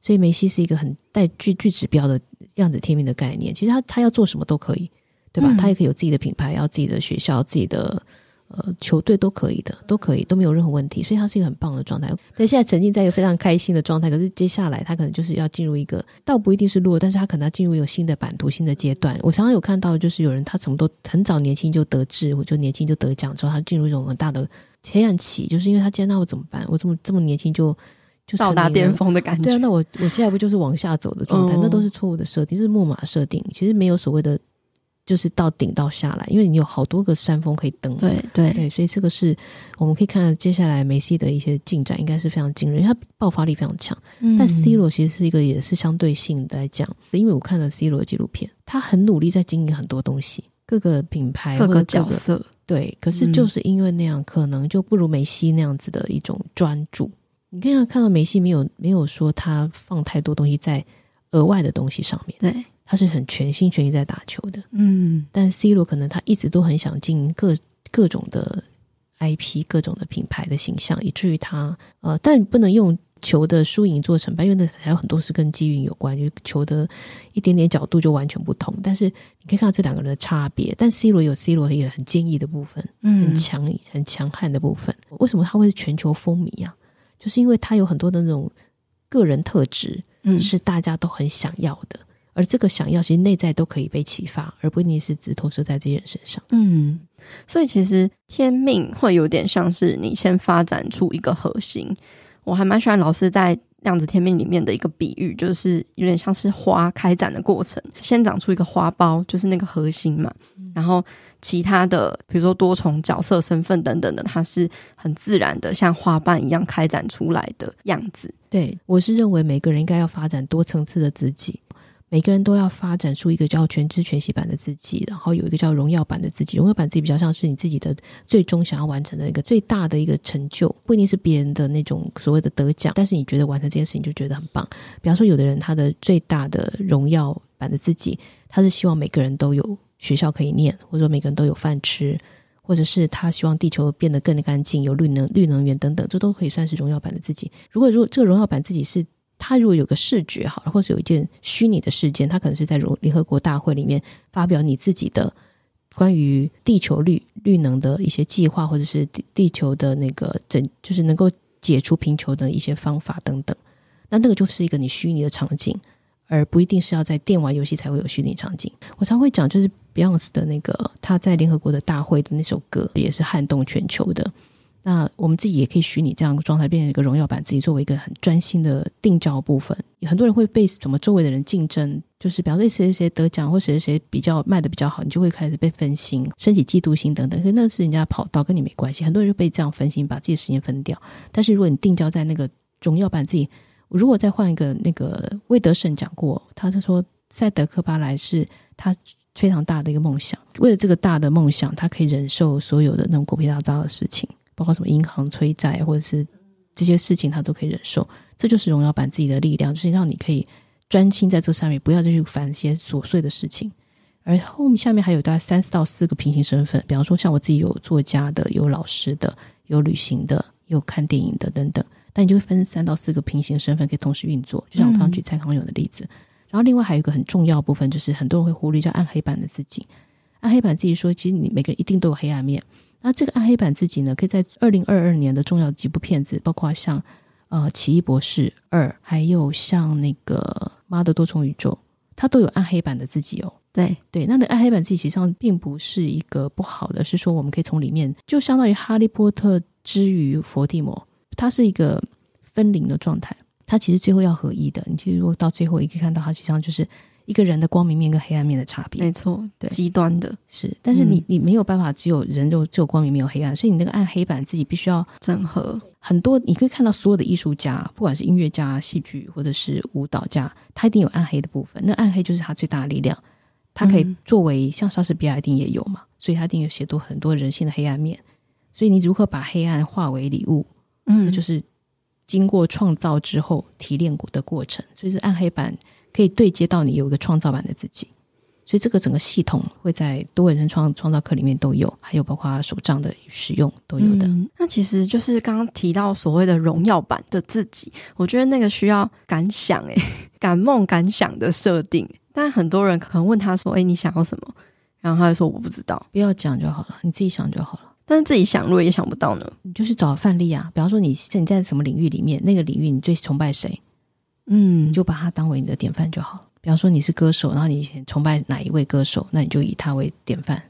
所以梅西是一个很带具具指标的量子天命的概念。其实他他要做什么都可以，对吧？他也可以有自己的品牌，要自己的学校，自己的。呃，球队都可以的，都可以，都没有任何问题，所以他是一个很棒的状态。但现在沉浸在一个非常开心的状态，可是接下来他可能就是要进入一个，倒不一定是弱，但是他可能要进入一个新的版图、新的阶段。我常常有看到，就是有人他什么都很早年轻就得志，或者年轻就得奖之后，他进入一种很大的黑暗期，就是因为他今天那我怎么办？我这么这么年轻就 就到达巅峰的感觉？对啊，那我我接下来不就是往下走的状态？嗯、那都是错误的设定，这是木马设定。其实没有所谓的。就是到顶到下来，因为你有好多个山峰可以登。对对对，所以这个是我们可以看到接下来梅西的一些进展，应该是非常惊人，因为他爆发力非常强。嗯、但 C 罗其实是一个也是相对性的来讲，因为我看了 C 罗的纪录片，他很努力在经营很多东西，各个品牌、各个角色。对，可是就是因为那样，可能就不如梅西那样子的一种专注。你可以看到梅西没有没有说他放太多东西在额外的东西上面。对。他是很全心全意在打球的，嗯，但 C 罗可能他一直都很想经营各各种的 IP、各种的品牌的形象，以至于他呃，但不能用球的输赢做成败，因为那还有很多是跟机运有关，就球的一点点角度就完全不同。但是你可以看到这两个人的差别，但 C 罗有 C 罗一个很坚毅的部分，嗯，很强很强悍的部分。为什么他会是全球风靡啊？就是因为他有很多的那种个人特质，嗯，是大家都很想要的。而这个想要，其实内在都可以被启发，而不一定是只投射在这些人身上。嗯，所以其实天命会有点像是你先发展出一个核心。我还蛮喜欢老师在量子天命里面的一个比喻，就是有点像是花开展的过程，先长出一个花苞，就是那个核心嘛。嗯、然后其他的，比如说多重角色、身份等等的，它是很自然的，像花瓣一样开展出来的样子。对，我是认为每个人应该要发展多层次的自己。每个人都要发展出一个叫全知全息版的自己，然后有一个叫荣耀版的自己。荣耀版自己比较像是你自己的最终想要完成的一个最大的一个成就，不一定是别人的那种所谓的得奖，但是你觉得完成这件事情就觉得很棒。比方说，有的人他的最大的荣耀版的自己，他是希望每个人都有学校可以念，或者说每个人都有饭吃，或者是他希望地球变得更干净，有绿能、绿能源等等，这都可以算是荣耀版的自己。如果如果这个荣耀版自己是。他如果有个视觉好了，或者有一件虚拟的事件，他可能是在如联合国大会里面发表你自己的关于地球绿绿能的一些计划，或者是地地球的那个整，就是能够解除贫穷的一些方法等等。那那个就是一个你虚拟的场景，而不一定是要在电玩游戏才会有虚拟场景。我常会讲，就是 Beyonce 的那个他在联合国的大会的那首歌，也是撼动全球的。那我们自己也可以虚拟这样的状态，变成一个荣耀版自己，作为一个很专心的定焦部分。很多人会被什么周围的人竞争，就是比方说谁谁谁得奖，或谁谁谁比较卖的比较好，你就会开始被分心，升起嫉妒心等等。可是那是人家跑道，跟你没关系。很多人就被这样分心，把自己的时间分掉。但是如果你定焦在那个荣耀版自己，如果再换一个那个魏德圣讲过，他是说赛德克巴莱是他非常大的一个梦想，为了这个大的梦想，他可以忍受所有的那种狗屁大招的事情。包括什么银行催债，或者是这些事情，他都可以忍受。这就是荣耀版自己的力量，就是让你可以专心在这上面，不要再去烦一些琐碎的事情。而后面下面还有大概三到四个平行身份，比方说像我自己有作家的，有老师的，有旅行的，有看电影的等等。但你就会分三到四个平行身份可以同时运作。就像我刚刚举蔡康永的例子。嗯。然后另外还有一个很重要的部分，就是很多人会忽略叫暗黑版的自己。暗黑版自己说，其实你每个人一定都有黑暗面。那这个暗黑版自己呢，可以在二零二二年的重要几部片子，包括像呃《奇异博士二》，还有像那个《妈的多重宇宙》，它都有暗黑版的自己哦。对对，那那个暗黑版自己实际上并不是一个不好的，是说我们可以从里面，就相当于《哈利波特》之于伏地魔，它是一个分离的状态，它其实最后要合一的。你其实如果到最后，你可以看到它实际上就是。一个人的光明面跟黑暗面的差别，没错，对，极端的是，但是你、嗯、你没有办法，只有人就只有光明没有黑暗，所以你那个暗黑版自己必须要整合很多。你可以看到所有的艺术家，不管是音乐家、戏剧或者是舞蹈家，他一定有暗黑的部分。那暗黑就是他最大的力量，他可以作为、嗯、像莎士比亚一定也有嘛，所以他一定有写多很多人性的黑暗面。所以你如何把黑暗化为礼物，嗯，这就是经过创造之后提炼过的过程。所以是暗黑版。可以对接到你有一个创造版的自己，所以这个整个系统会在多维人生创创造课里面都有，还有包括手账的使用都有的。嗯，那其实就是刚刚提到所谓的荣耀版的自己，我觉得那个需要敢想诶，敢梦敢想的设定。但很多人可能问他说：“诶，你想要什么？”然后他就说：“我不知道。”不要讲就好了，你自己想就好了。但是自己想，如果也想不到呢？你就是找范例啊，比方说你在你在什么领域里面，那个领域你最崇拜谁？嗯，你就把它当为你的典范就好。比方说你是歌手，然后你以前崇拜哪一位歌手，那你就以他为典范，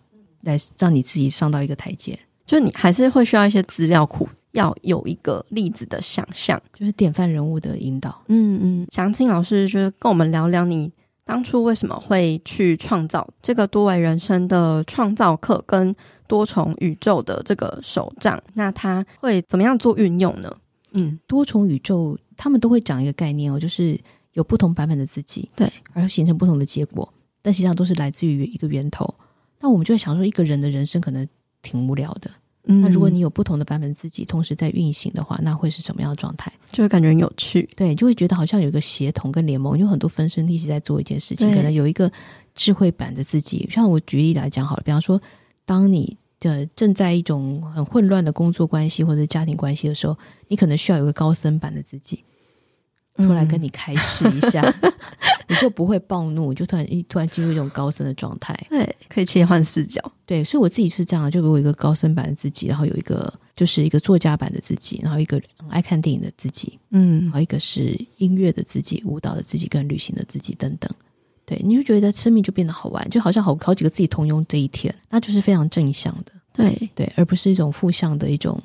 来让你自己上到一个台阶。就你还是会需要一些资料库，要有一个例子的想象，就是典范人物的引导。嗯嗯，想请老师就是跟我们聊聊你当初为什么会去创造这个多维人生的创造课跟多重宇宙的这个手账，那他会怎么样做运用呢？嗯，多重宇宙。他们都会讲一个概念哦，就是有不同版本的自己，对，而形成不同的结果，但实际上都是来自于一个源头。那我们就会想说，一个人的人生可能挺无聊的，嗯，那如果你有不同的版本自己同时在运行的话，那会是什么样的状态？就会感觉很有趣，对，就会觉得好像有一个协同跟联盟，有很多分身一起在做一件事情，可能有一个智慧版的自己。像我举例来讲好了，比方说，当你的正在一种很混乱的工作关系或者家庭关系的时候，你可能需要有个高僧版的自己。突然跟你开示一下，嗯、你就不会暴怒，就突然一突然进入一种高僧的状态。对，可以切换视角。对，所以我自己是这样，就有一个高僧版的自己，然后有一个就是一个作家版的自己，然后一个爱看电影的自己，嗯，然后一个是音乐的自己、舞蹈的自己跟旅行的自己等等。对，你就觉得生命就变得好玩，就好像好好几个自己同用这一天，那就是非常正向的。对对，而不是一种负向的一种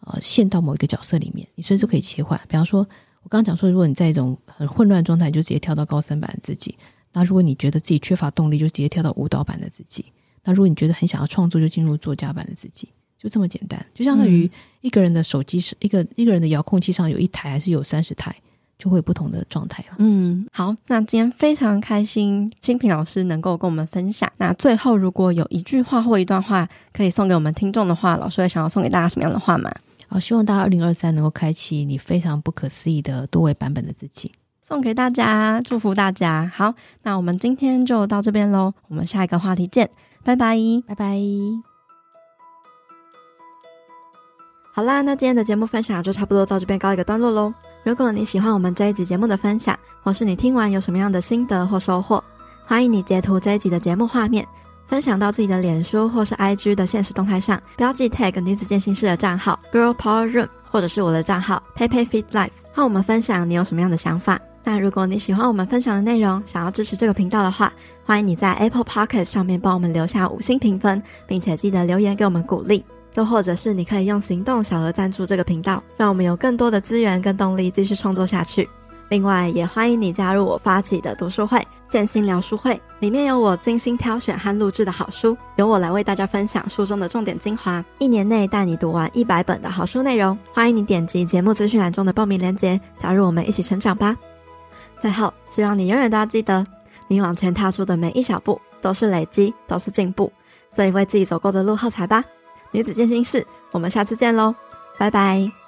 呃陷到某一个角色里面，你随时可以切换。比方说。我刚刚讲说，如果你在一种很混乱状态，你就直接跳到高三版的自己；那如果你觉得自己缺乏动力，就直接跳到舞蹈版的自己；那如果你觉得很想要创作，就进入作家版的自己，就这么简单。就相当于一个人的手机是一个一个人的遥控器上有一台还是有三十台，就会有不同的状态。嗯，好，那今天非常开心，欣屏老师能够跟我们分享。那最后，如果有一句话或一段话可以送给我们听众的话，老师会想要送给大家什么样的话吗？好，希望大家二零二三能够开启你非常不可思议的多维版本的自己，送给大家，祝福大家。好，那我们今天就到这边喽，我们下一个话题见，拜拜，拜拜。好啦，那今天的节目分享就差不多到这边告一个段落喽。如果你喜欢我们这一集节目的分享，或是你听完有什么样的心得或收获，欢迎你截图这一集的节目画面。分享到自己的脸书或是 IG 的限时动态上，标记 tag 女子健心室的账号 Girl Power Room，或者是我的账号 PeiPei Fit Life，和我们分享你有什么样的想法。那如果你喜欢我们分享的内容，想要支持这个频道的话，欢迎你在 Apple Podcast 上面帮我们留下五星评分，并且记得留言给我们鼓励。又或者是你可以用行动小额赞助这个频道，让我们有更多的资源跟动力继续创作下去。另外，也欢迎你加入我发起的读书会——建新聊书会，里面有我精心挑选和录制的好书，由我来为大家分享书中的重点精华，一年内带你读完一百本的好书内容。欢迎你点击节目资讯栏中的报名链接，加入我们一起成长吧。最后，希望你永远都要记得，你往前踏出的每一小步都是累积，都是进步。所以，为自己走过的路喝彩吧。女子健心室，我们下次见喽，拜拜。